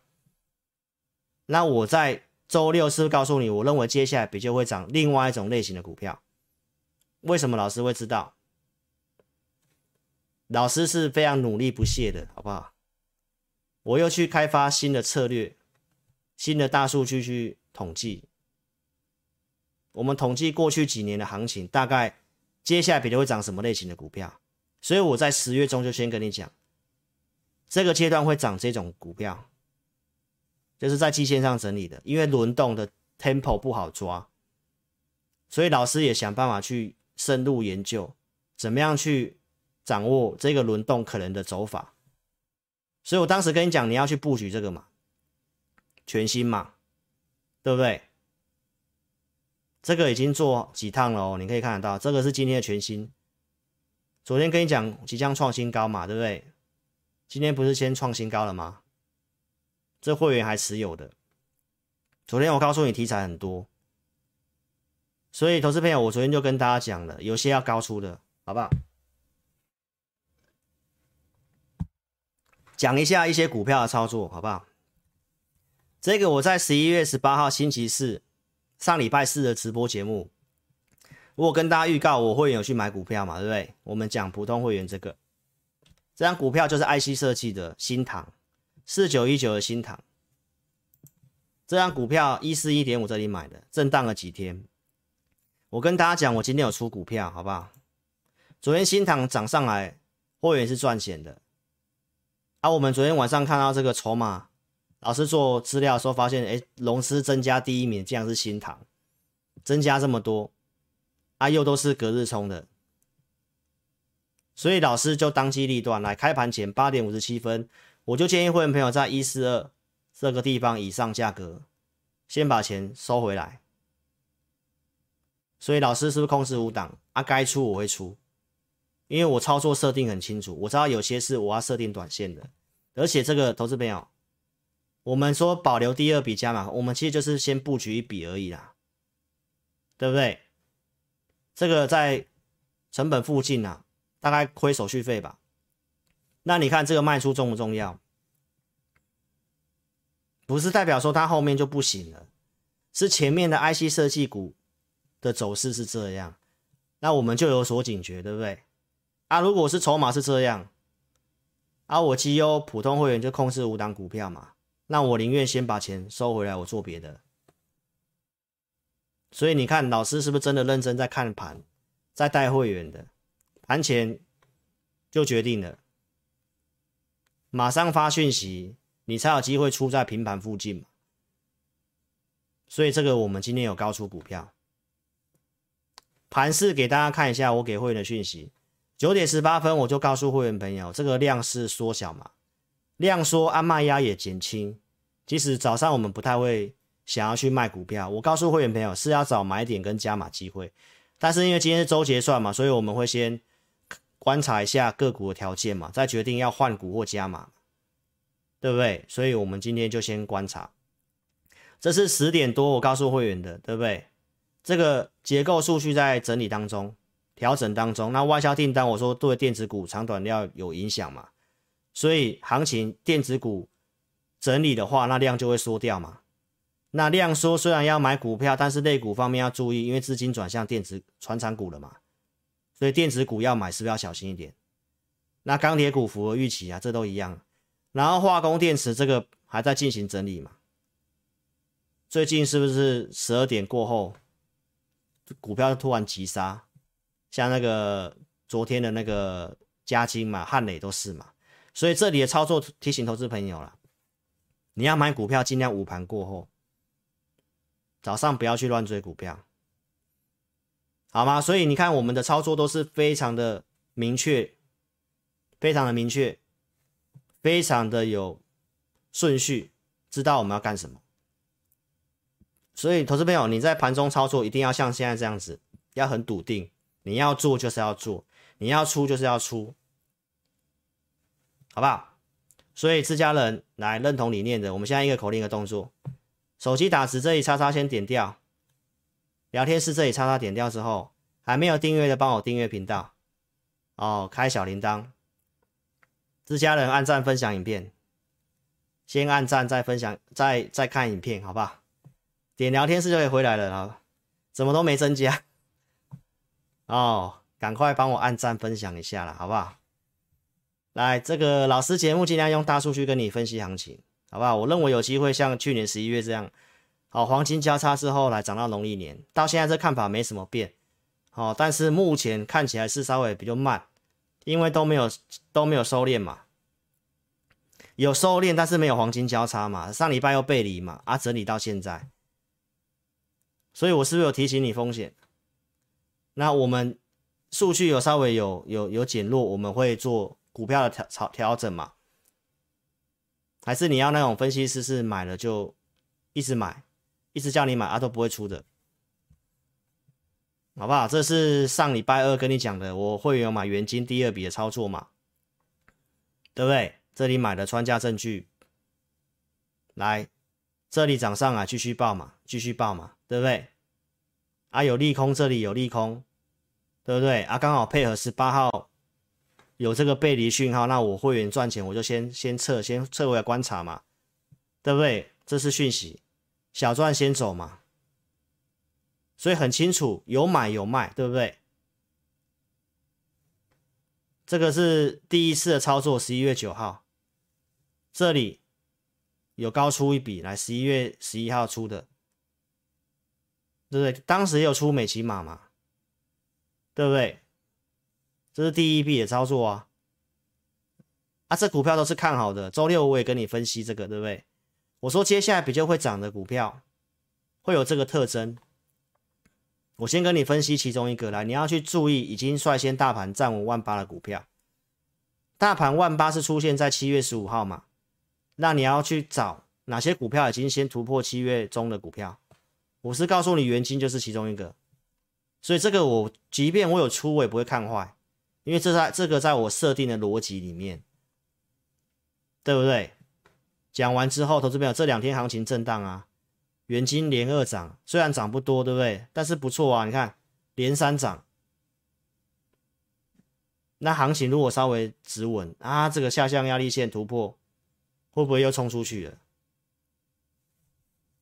那我在。周六是不是告诉你，我认为接下来比较会涨另外一种类型的股票？为什么老师会知道？老师是非常努力不懈的，好不好？我又去开发新的策略、新的大数据去统计。我们统计过去几年的行情，大概接下来比较会涨什么类型的股票？所以我在十月中就先跟你讲，这个阶段会涨这种股票。就是在季线上整理的，因为轮动的 tempo 不好抓，所以老师也想办法去深入研究，怎么样去掌握这个轮动可能的走法。所以我当时跟你讲，你要去布局这个嘛，全新嘛，对不对？这个已经做几趟了哦，你可以看得到，这个是今天的全新。昨天跟你讲即将创新高嘛，对不对？今天不是先创新高了吗？这会员还持有的，昨天我告诉你题材很多，所以投资朋友，我昨天就跟大家讲了，有些要高出的，好不好？讲一下一些股票的操作，好不好？这个我在十一月十八号星期四上礼拜四的直播节目，我跟大家预告，我会有去买股票嘛，对不对？我们讲普通会员这个，这张股票就是 IC 设计的新唐。四九一九的新唐，这张股票一四一点五这里买的，震荡了几天。我跟大家讲，我今天有出股票，好不好？昨天新唐涨上来，会员是赚钱的。啊，我们昨天晚上看到这个筹码，老师做资料的时候发现，哎，融资增加第一名，竟然是新塘，增加这么多，啊，又都是隔日冲的，所以老师就当机立断，来开盘前八点五十七分。我就建议会员朋友在一四二这个地方以上价格，先把钱收回来。所以老师是不是控制五档啊？该出我会出，因为我操作设定很清楚，我知道有些是我要设定短线的，而且这个投资朋友，我们说保留第二笔加码，我们其实就是先布局一笔而已啦，对不对？这个在成本附近啊，大概亏手续费吧。那你看这个卖出重不重要？不是代表说它后面就不行了，是前面的 IC 设计股的走势是这样，那我们就有所警觉，对不对？啊，如果是筹码是这样，啊，我绩优普通会员就控制五档股票嘛，那我宁愿先把钱收回来，我做别的。所以你看，老师是不是真的认真在看盘，在带会员的，盘前就决定了，马上发讯息，你才有机会出在平盘附近嘛。所以这个我们今天有高出股票，盘势给大家看一下，我给会员的讯息。九点十八分，我就告诉会员朋友，这个量是缩小嘛，量缩，按卖压也减轻。即使早上我们不太会想要去卖股票，我告诉会员朋友是要找买点跟加码机会。但是因为今天是周结算嘛，所以我们会先观察一下个股的条件嘛，再决定要换股或加码，对不对？所以我们今天就先观察。这是十点多我告诉会员的，对不对？这个结构数据在整理当中。调整当中，那外销订单我说对电子股长短料有影响嘛，所以行情电子股整理的话，那量就会缩掉嘛。那量缩虽然要买股票，但是类股方面要注意，因为资金转向电子传产股了嘛，所以电子股要买是不是要小心一点？那钢铁股符合预期啊，这都一样。然后化工电池这个还在进行整理嘛，最近是不是十二点过后股票突然急杀？像那个昨天的那个嘉晶嘛、汉磊都是嘛，所以这里的操作提醒投资朋友了，你要买股票尽量午盘过后，早上不要去乱追股票，好吗？所以你看我们的操作都是非常的明确，非常的明确，非常的有顺序，知道我们要干什么。所以投资朋友你在盘中操作一定要像现在这样子，要很笃定。你要做就是要做，你要出就是要出，好不好？所以自家人来认同理念的，我们现在一个口令的动作，手机打字这里叉叉先点掉，聊天室这里叉叉点掉之后，还没有订阅的帮我订阅频道，哦，开小铃铛，自家人按赞分享影片，先按赞再分享再再看影片，好不好？点聊天室就可以回来了啊，怎么都没增加？哦，赶快帮我按赞分享一下了，好不好？来，这个老师节目尽量用大数据跟你分析行情，好不好？我认为有机会像去年十一月这样，好，黄金交叉之后来涨到农历年，到现在这看法没什么变，好，但是目前看起来是稍微比较慢，因为都没有都没有收敛嘛，有收敛但是没有黄金交叉嘛，上礼拜又背离嘛，啊，整理到现在，所以我是不是有提醒你风险？那我们数据有稍微有有有减弱，我们会做股票的调调调整嘛？还是你要那种分析师是买了就一直买，一直叫你买啊都不会出的，好不好？这是上礼拜二跟你讲的，我会员有买元金第二笔的操作嘛？对不对？这里买的穿价证据，来这里涨上来继续报嘛，继续报嘛，对不对？啊，有利空，这里有利空，对不对？啊，刚好配合十八号有这个背离讯号，那我会员赚钱，我就先先撤，先撤回来观察嘛，对不对？这是讯息，小赚先走嘛，所以很清楚，有买有卖，对不对？这个是第一次的操作，十一月九号，这里有高出一笔，来十一月十一号出的。对不对？当时也有出美琪玛嘛，对不对？这是第一笔的操作啊！啊，这股票都是看好的。周六我也跟你分析这个，对不对？我说接下来比较会涨的股票会有这个特征。我先跟你分析其中一个来，你要去注意已经率先大盘站稳万八的股票。大盘万八是出现在七月十五号嘛？那你要去找哪些股票已经先突破七月中的股票？我是告诉你，元金就是其中一个，所以这个我即便我有出，我也不会看坏，因为这在这个在我设定的逻辑里面，对不对？讲完之后，投资朋友这两天行情震荡啊，元金连二涨，虽然涨不多，对不对？但是不错啊，你看连三涨。那行情如果稍微止稳啊，这个下降压力线突破，会不会又冲出去了？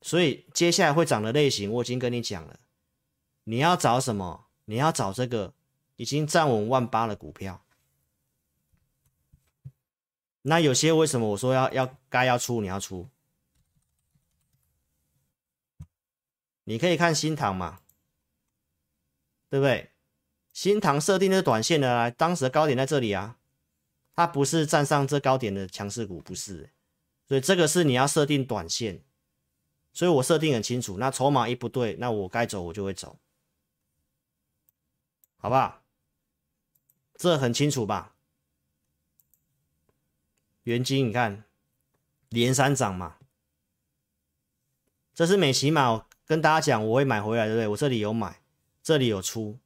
所以接下来会涨的类型，我已经跟你讲了。你要找什么？你要找这个已经站稳万八的股票。那有些为什么我说要要该要出，你要出？你可以看新塘嘛，对不对？新塘设定的短线的，当时的高点在这里啊，它不是站上这高点的强势股，不是，所以这个是你要设定短线，所以我设定很清楚，那筹码一不对，那我该走我就会走，好不好？这很清楚吧？元金你看连三涨嘛，这是美琪嘛，跟大家讲我会买回来，对不对？我这里有买，这里有出。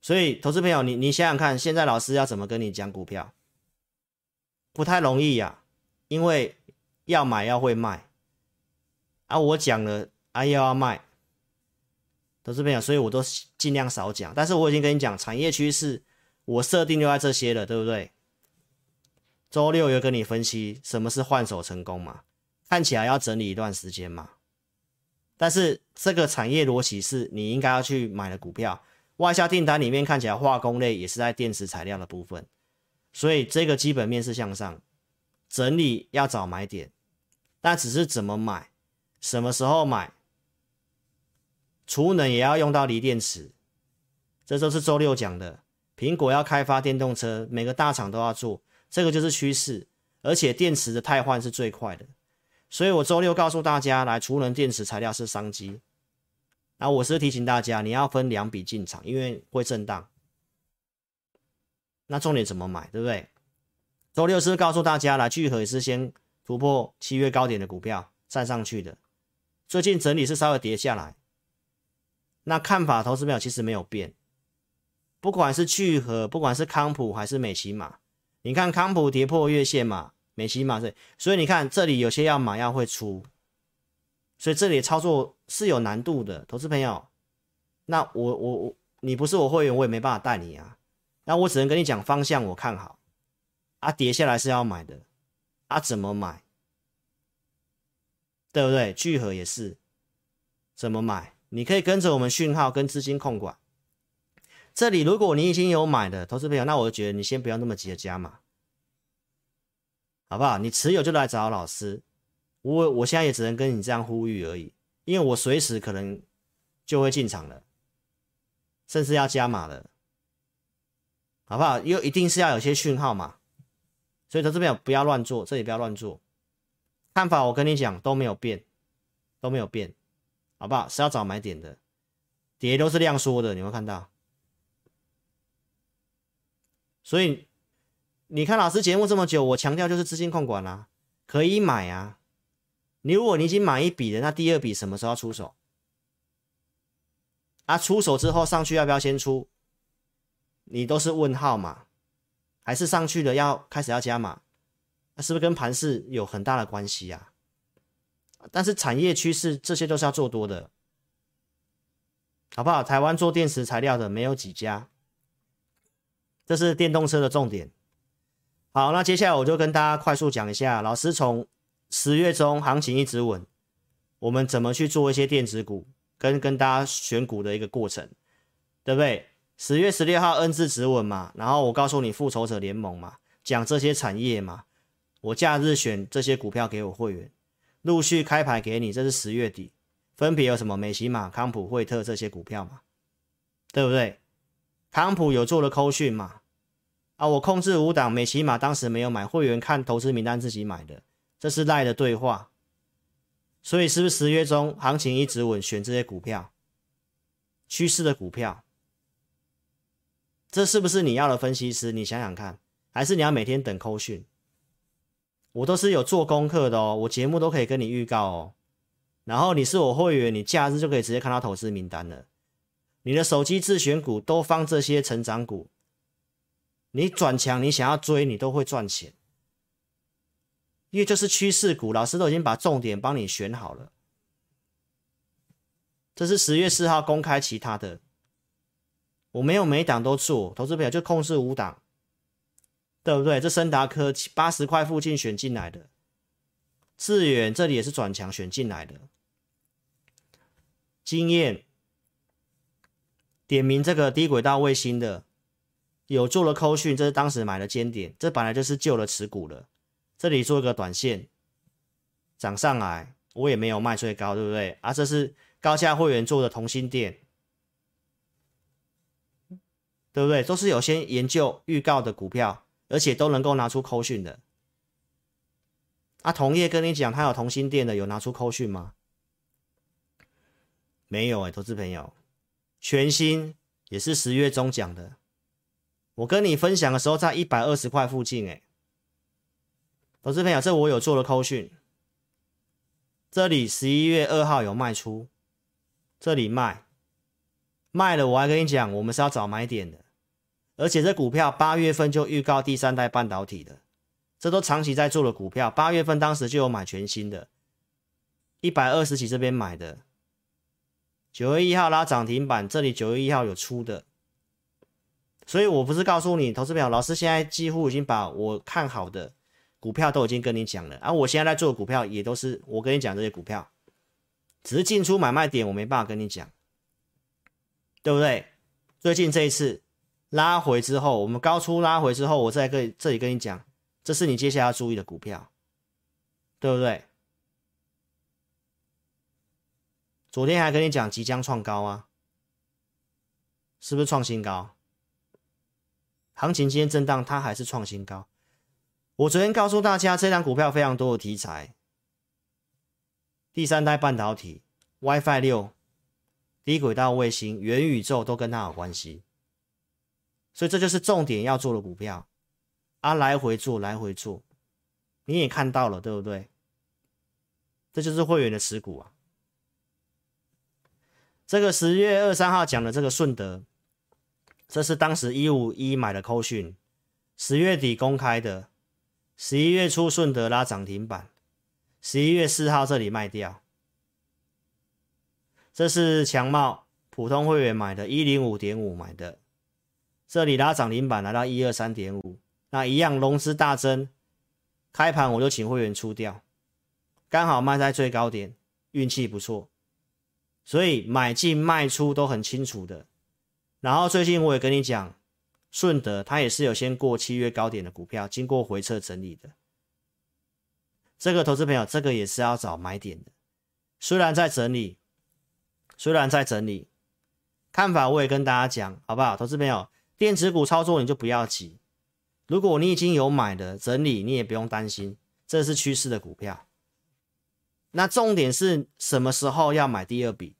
所以，投资朋友，你你想想看，现在老师要怎么跟你讲股票，不太容易呀、因为要买要会卖啊。我讲了啊，又要卖，投资朋友，所以我都尽量少讲。但是我已经跟你讲产业趋势，我设定就在这些了，对不对？周六有跟你分析什么是换手成功嘛，看起来要整理一段时间嘛。但是这个产业逻辑是你应该要去买的股票。外销订单里面看起来化工类也是在电池材料的部分，所以这个基本面是向上，整理要找买点，但只是怎么买，什么时候买，储能也要用到锂电池，这都是周六讲的。苹果要开发电动车，每个大厂都要做，这个就是趋势，而且电池的汰换是最快的，所以我周六告诉大家，来储能电池材料是商机。那我是提醒大家，你要分两笔进场，因为会震荡。那重点怎么买，对不对？周六是告诉大家，来聚合也是先突破七月高点的股票站上去的，最近整理是稍微跌下来。那看法，投资朋友其实没有变，不管是聚合，不管是康普还是美琪玛，你看康普跌破月线嘛，美琪玛是，所以你看这里有些要买要会出。所以这里操作是有难度的，投资朋友。那我我我，你不是我会员，我也没办法带你啊。那我只能跟你讲方向，我看好。啊，跌下来是要买的，啊，怎么买？对不对？聚合也是，怎么买？你可以跟着我们讯号跟资金控管。这里如果你已经有买的投资朋友，那我觉得你先不要那么急着加码，好不好？你持有就来找老师。我我现在也只能跟你这样呼吁而已，因为我随时可能就会进场了，甚至要加码了，好不好？又一定是要有些讯号嘛，所以在这边不要乱做，这里不要乱做。看法我跟你讲都没有变，都没有变，好不好？是要找买点的，跌都是量缩的，你会看到。所以你看老师节目这么久，我强调就是资金控管啊，可以买啊。你如果你已经买一笔了，那第二笔什么时候要出手？啊，出手之后上去要不要先出？你都是问号嘛？还是上去了要开始要加码？那是不是跟盘势有很大的关系啊？但是产业趋势这些都是要做多的，好不好？台湾做电池材料的没有几家，这是电动车的重点。好，那接下来我就跟大家快速讲一下，老师从。十月中行情一直稳，我们怎么去做一些电子股，跟跟大家选股的一个过程，对不对？十月十六号 N 字止稳嘛，然后我告诉你复仇者联盟嘛，讲这些产业嘛，我假日选这些股票给我会员，陆续开牌给你，这是十月底，分别有什么美琪玛、康普、惠特这些股票嘛，对不对？康普有做了扣讯嘛，啊，我控制五档，美琪玛当时没有买，会员看投资名单自己买的。这是赖的对话，所以是不是十月中行情一直稳，选这些股票，趋势的股票，这是不是你要的分析师？你想想看，还是你要每天等扣讯？我都是有做功课的哦，我节目都可以跟你预告哦。然后你是我会员，你假日就可以直接看到投资名单了。你的手机自选股都放这些成长股，你转强，你想要追，你都会赚钱，因为就是趋势股，老师都已经把重点帮你选好了。这是十月四号公开其他的，我没有每档都做，投资朋友就控制五档，对不对？这升达科八十块附近选进来的，智远这里也是转强选进来的，经验点名这个低轨道卫星的，有做了扣讯，这是当时买的尖点，这本来就是旧的持股了，这里做一个短线涨上来，我也没有卖最高，对不对？啊，这是。高价会员做的同心店，对不对？都是有先研究预告的股票，而且都能够拿出扣讯的。啊，同业跟你讲他有同心店的，有拿出扣讯吗？没有哎、投资朋友，全新也是十月中讲的。我跟你分享的时候在一百二十块附近哎、投资朋友，这我有做了扣讯，这里十一月二号有卖出。这里卖，卖了，我还跟你讲，我们是要找买点的，而且这股票八月份就预告第三代半导体的，这都长期在做的股票，八月份当时就有买全新的，一百二十几这边买的，九月一号拉涨停板，这里九月一号有出的，所以我不是告诉你，投资表老师现在几乎已经把我看好的股票都已经跟你讲了，而、啊、我现在在做的股票也都是我跟你讲这些股票。只是进出买卖点，我没办法跟你讲，对不对？最近这一次拉回之后，我们高出拉回之后，我再跟这里跟你讲，这是你接下来要注意的股票，对不对？昨天还跟你讲即将创高啊，是不是创新高？行情今天震荡，它还是创新高。我昨天告诉大家，这档股票非常多的题材。第三代半导体、WiFi 六、低轨道卫星、元宇宙都跟它有关系，所以这就是重点要做的股票啊！来回做，来回做，你也看到了，对不对？这就是会员的持股啊。这个十月二三号讲的这个顺德，这是当时一五一买的扣讯，十月底公开的，十一月初顺德拉涨停板。十一月四号这里卖掉，这是强茂普通会员买的，一零五点五买的，这里拉涨停板来到一二三点五，那一样融资大增，开盘我就请会员出掉，刚好卖在最高点，运气不错，所以买进卖出都很清楚的。然后最近我也跟你讲，顺德它也是有先过七月高点的股票，经过回撤整理的。这个投资朋友，这个也是要找买点的。虽然在整理，虽然在整理，看法我也跟大家讲，好不好？投资朋友，电子股操作你就不要急。如果你已经有买的整理，你也不用担心，这是趋势的股票。那重点是什么时候要买第二笔？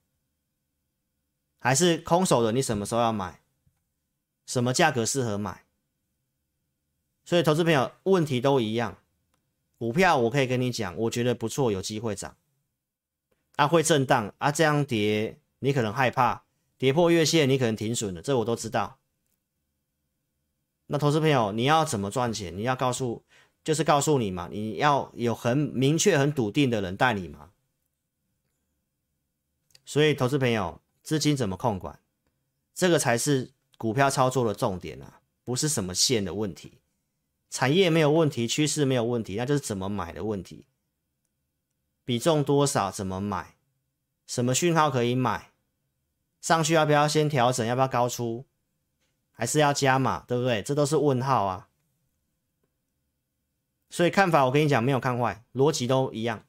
还是空手的？你什么时候要买？什么价格适合买？所以投资朋友问题都一样。股票我可以跟你讲，我觉得不错，有机会涨，啊会震荡啊，这样跌你可能害怕，跌破月线你可能停损了，这我都知道。那投资朋友你要怎么赚钱？你要告诉，就是告诉你嘛，你要有很明确、很笃定的人带你嘛。所以投资朋友资金怎么控管，这个才是股票操作的重点啊，不是什么线的问题。产业没有问题，趋势没有问题，那就是怎么买的问题。比重多少？怎么买？什么讯号可以买？上去要不要先调整？要不要高出？还是要加码？对不对？这都是问号啊。所以看法，我跟你讲，没有看坏，逻辑都一样。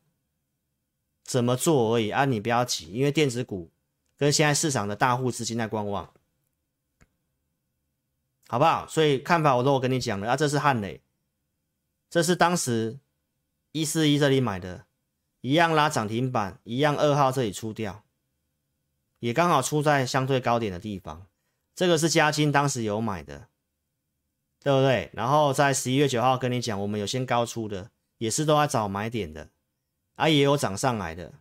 怎么做而已啊？你不要急，因为电子股跟现在市场的大户资金在观望。好不好？所以看法我都我跟你讲了啊，这是汉磊，这是当时一四一这里买的，一样拉涨停板，一样二号这里出掉，也刚好出在相对高点的地方。这个是嘉金当时有买的，对不对？然后在十一月九号跟你讲，我们有先高出的，也是都在找买点的，啊，也有涨上来的，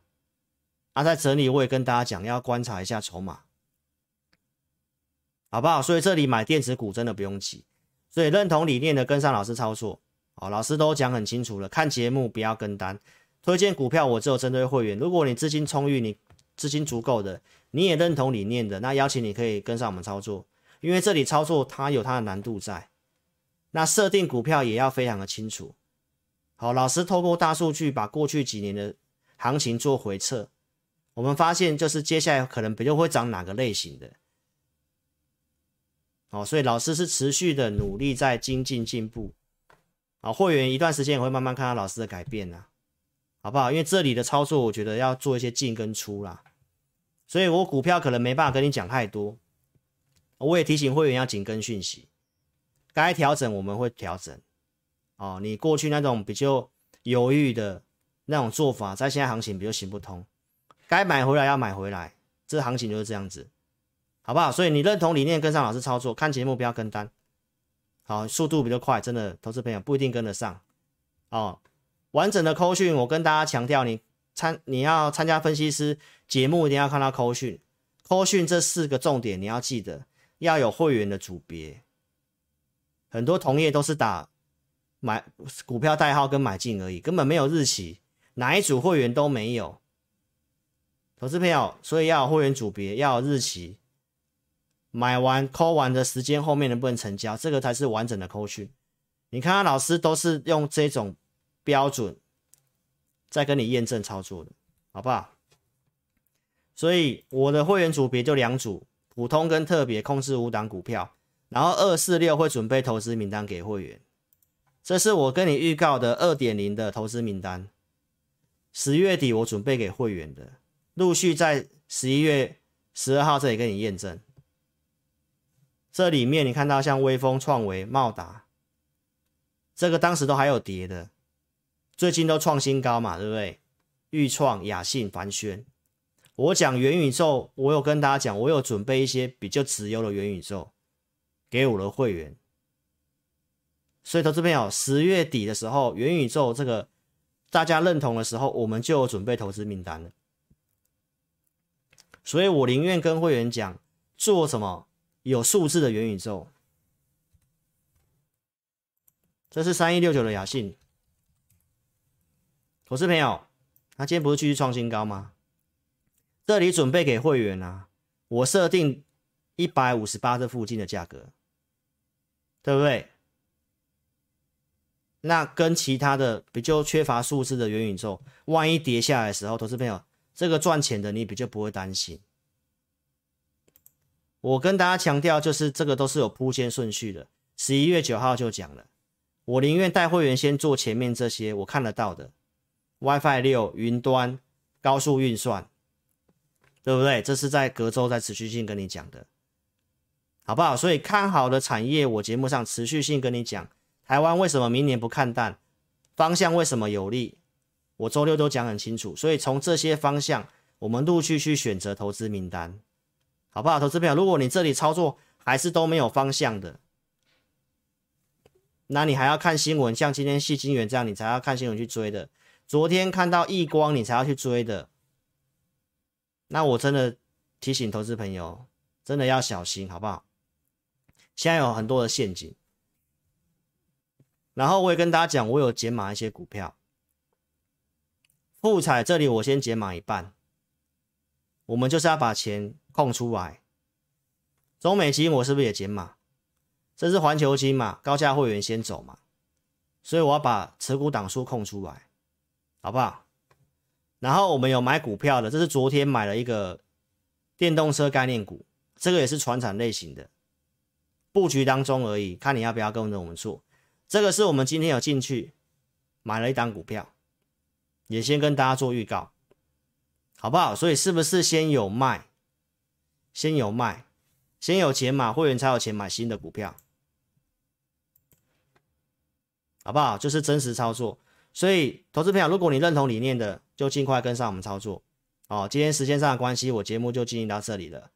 啊，在整理我也跟大家讲，要观察一下筹码。好不好？所以这里买电子股真的不用急，所以认同理念的跟上老师操作，好，老师都讲很清楚了，看节目不要跟单，推荐股票我只有针对会员。如果你资金充裕，你资金足够的，你也认同理念的，那邀请你可以跟上我们操作，因为这里操作它有它的难度在，那设定股票也要非常的清楚。好，老师透过大数据把过去几年的行情做回测，我们发现就是接下来可能比较会涨哪个类型的。哦，所以老师是持续的努力在精进进步，啊，会员一段时间也会慢慢看到老师的改变啦，好不好？因为这里的操作，我觉得要做一些进跟出啦，所以我股票可能没办法跟你讲太多，我也提醒会员要紧跟讯息，该调整我们会调整，哦，你过去那种比较犹豫的那种做法，在现在行情比较行不通，该买回来要买回来，这行情就是这样子。好不好？所以你认同理念，跟上老师操作，看节目不要跟单。好，速度比较快，真的，投资朋友不一定跟得上。哦，完整的扣讯，我跟大家强调，你参你要参加分析师节目，一定要看到扣讯。扣讯这四个重点你要记得，要有会员的组别。很多同业都是打买股票代号跟买进而已，根本没有日期，哪一组会员都没有。投资朋友，所以要有会员组别，要有日期。买完扣完的时间后面能不能成交，这个才是完整的扣讯。你看，老师都是用这种标准在跟你验证操作的，好不好？所以我的会员组别就两组，普通跟特别，控制五档股票，然后二四六会准备投资名单给会员。这是我跟你预告的二点零的投资名单，十月底我准备给会员的，陆续在十一月十二号这里跟你验证。这里面你看到像微风、创维、茂达，这个当时都还有跌的，最近都创新高嘛，对不对？钰创、雅信、凡轩，我讲元宇宙，我有跟大家讲，我有准备一些比较直优的元宇宙给我的会员，所以投资朋友，十月底的时候，元宇宙这个大家认同的时候，我们就有准备投资名单了，所以我宁愿跟会员讲做什么。有数字的元宇宙，这是三一六九的雅信，投资朋友，他今天不是继续创新高吗？这里准备给会员啊，我设定一百五十八这附近的价格，对不对？那跟其他的比较缺乏数字的元宇宙，万一跌下来的时候，投资朋友，这个赚钱的你比较不会担心。我跟大家强调，就是这个都是有铺线顺序的。十一月九号就讲了，我宁愿带会员先做前面这些我看得到的，WiFi 六、云端、高速运算，对不对？这是在隔周在持续性跟你讲的，好不好？所以看好的产业，我节目上持续性跟你讲。台湾为什么明年不看淡？方向为什么有利？我周六都讲很清楚。所以从这些方向，我们陆续去选择投资名单。好不好，投资朋友？如果你这里操作还是都没有方向的，那你还要看新闻，像今天戏金元这样，你才要看新闻去追的。昨天看到异光，你才要去追的。那我真的提醒投资朋友，真的要小心，好不好？现在有很多的陷阱。然后我也跟大家讲，我有减码一些股票。富彩这里我先减码一半，我们就是要把钱。空出来，中美金我是不是也减码？这是环球金嘛，高价会员先走嘛，所以我要把持股档数空出来，好不好？然后我们有买股票的，这是昨天买了一个电动车概念股，这个也是传产类型的，布局当中而已，看你要不要跟着我们做。这个是我们今天有进去买了一档股票，也先跟大家做预告，好不好？所以是不是先有卖？先有卖，先有钱买，会员才有钱买新的股票，好不好？就是真实操作。所以，投资朋友，如果你认同理念的，就尽快跟上我们操作。哦，今天时间上的关系，我节目就进行到这里了。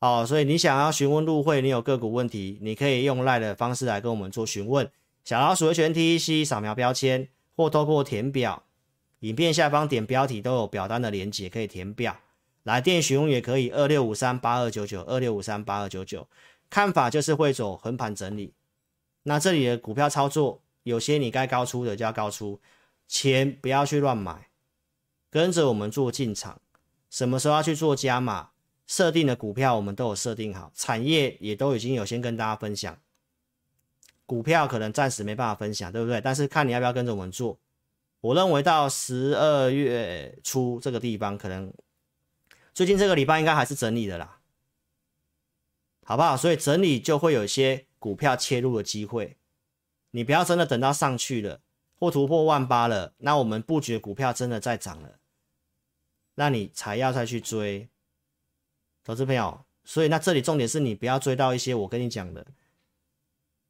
好，所以你想要询问入会，你有个股问题，你可以用赖的方式来跟我们做询问。小老鼠的全 TEC 扫描标签，或透过填表，影片下方点标题都有表单的连接，可以填表。来电询问也可以，二六五三八二九九，二六五三八二九九。看法就是会走横盘整理，那这里的股票操作，有些你该高出的就要高出，钱不要去乱买，跟着我们做进场，什么时候要去做加码，设定的股票我们都有设定好，产业也都已经有先跟大家分享，股票可能暂时没办法分享，对不对？但是看你要不要跟着我们做，我认为到十二月初这个地方，可能最近这个礼拜应该还是整理的啦，好不好？所以整理就会有一些股票切入的机会。你不要真的等到上去了或突破万八了，那我们布局的股票真的在涨了，那你才要再去追，投资朋友。所以那这里重点是你不要追到一些我跟你讲的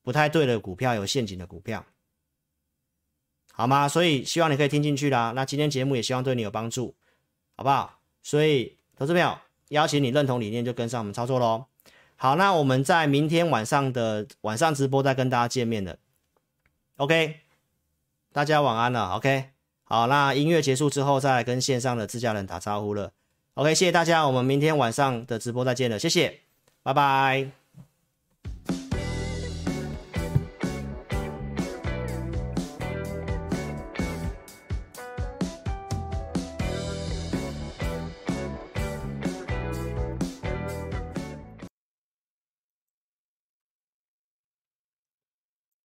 不太对的股票，有陷阱的股票，好吗？所以希望你可以听进去啦。那今天节目也希望对你有帮助，好不好？所以投资朋友，邀请你认同理念就跟上我们操作喽。好，那我们在明天晚上的晚上直播再跟大家见面了。OK，大家晚安了。OK，好，那音乐结束之后，再来跟线上的自家人打招呼了。OK，谢谢大家，我们明天晚上的直播再见了，谢谢，拜拜。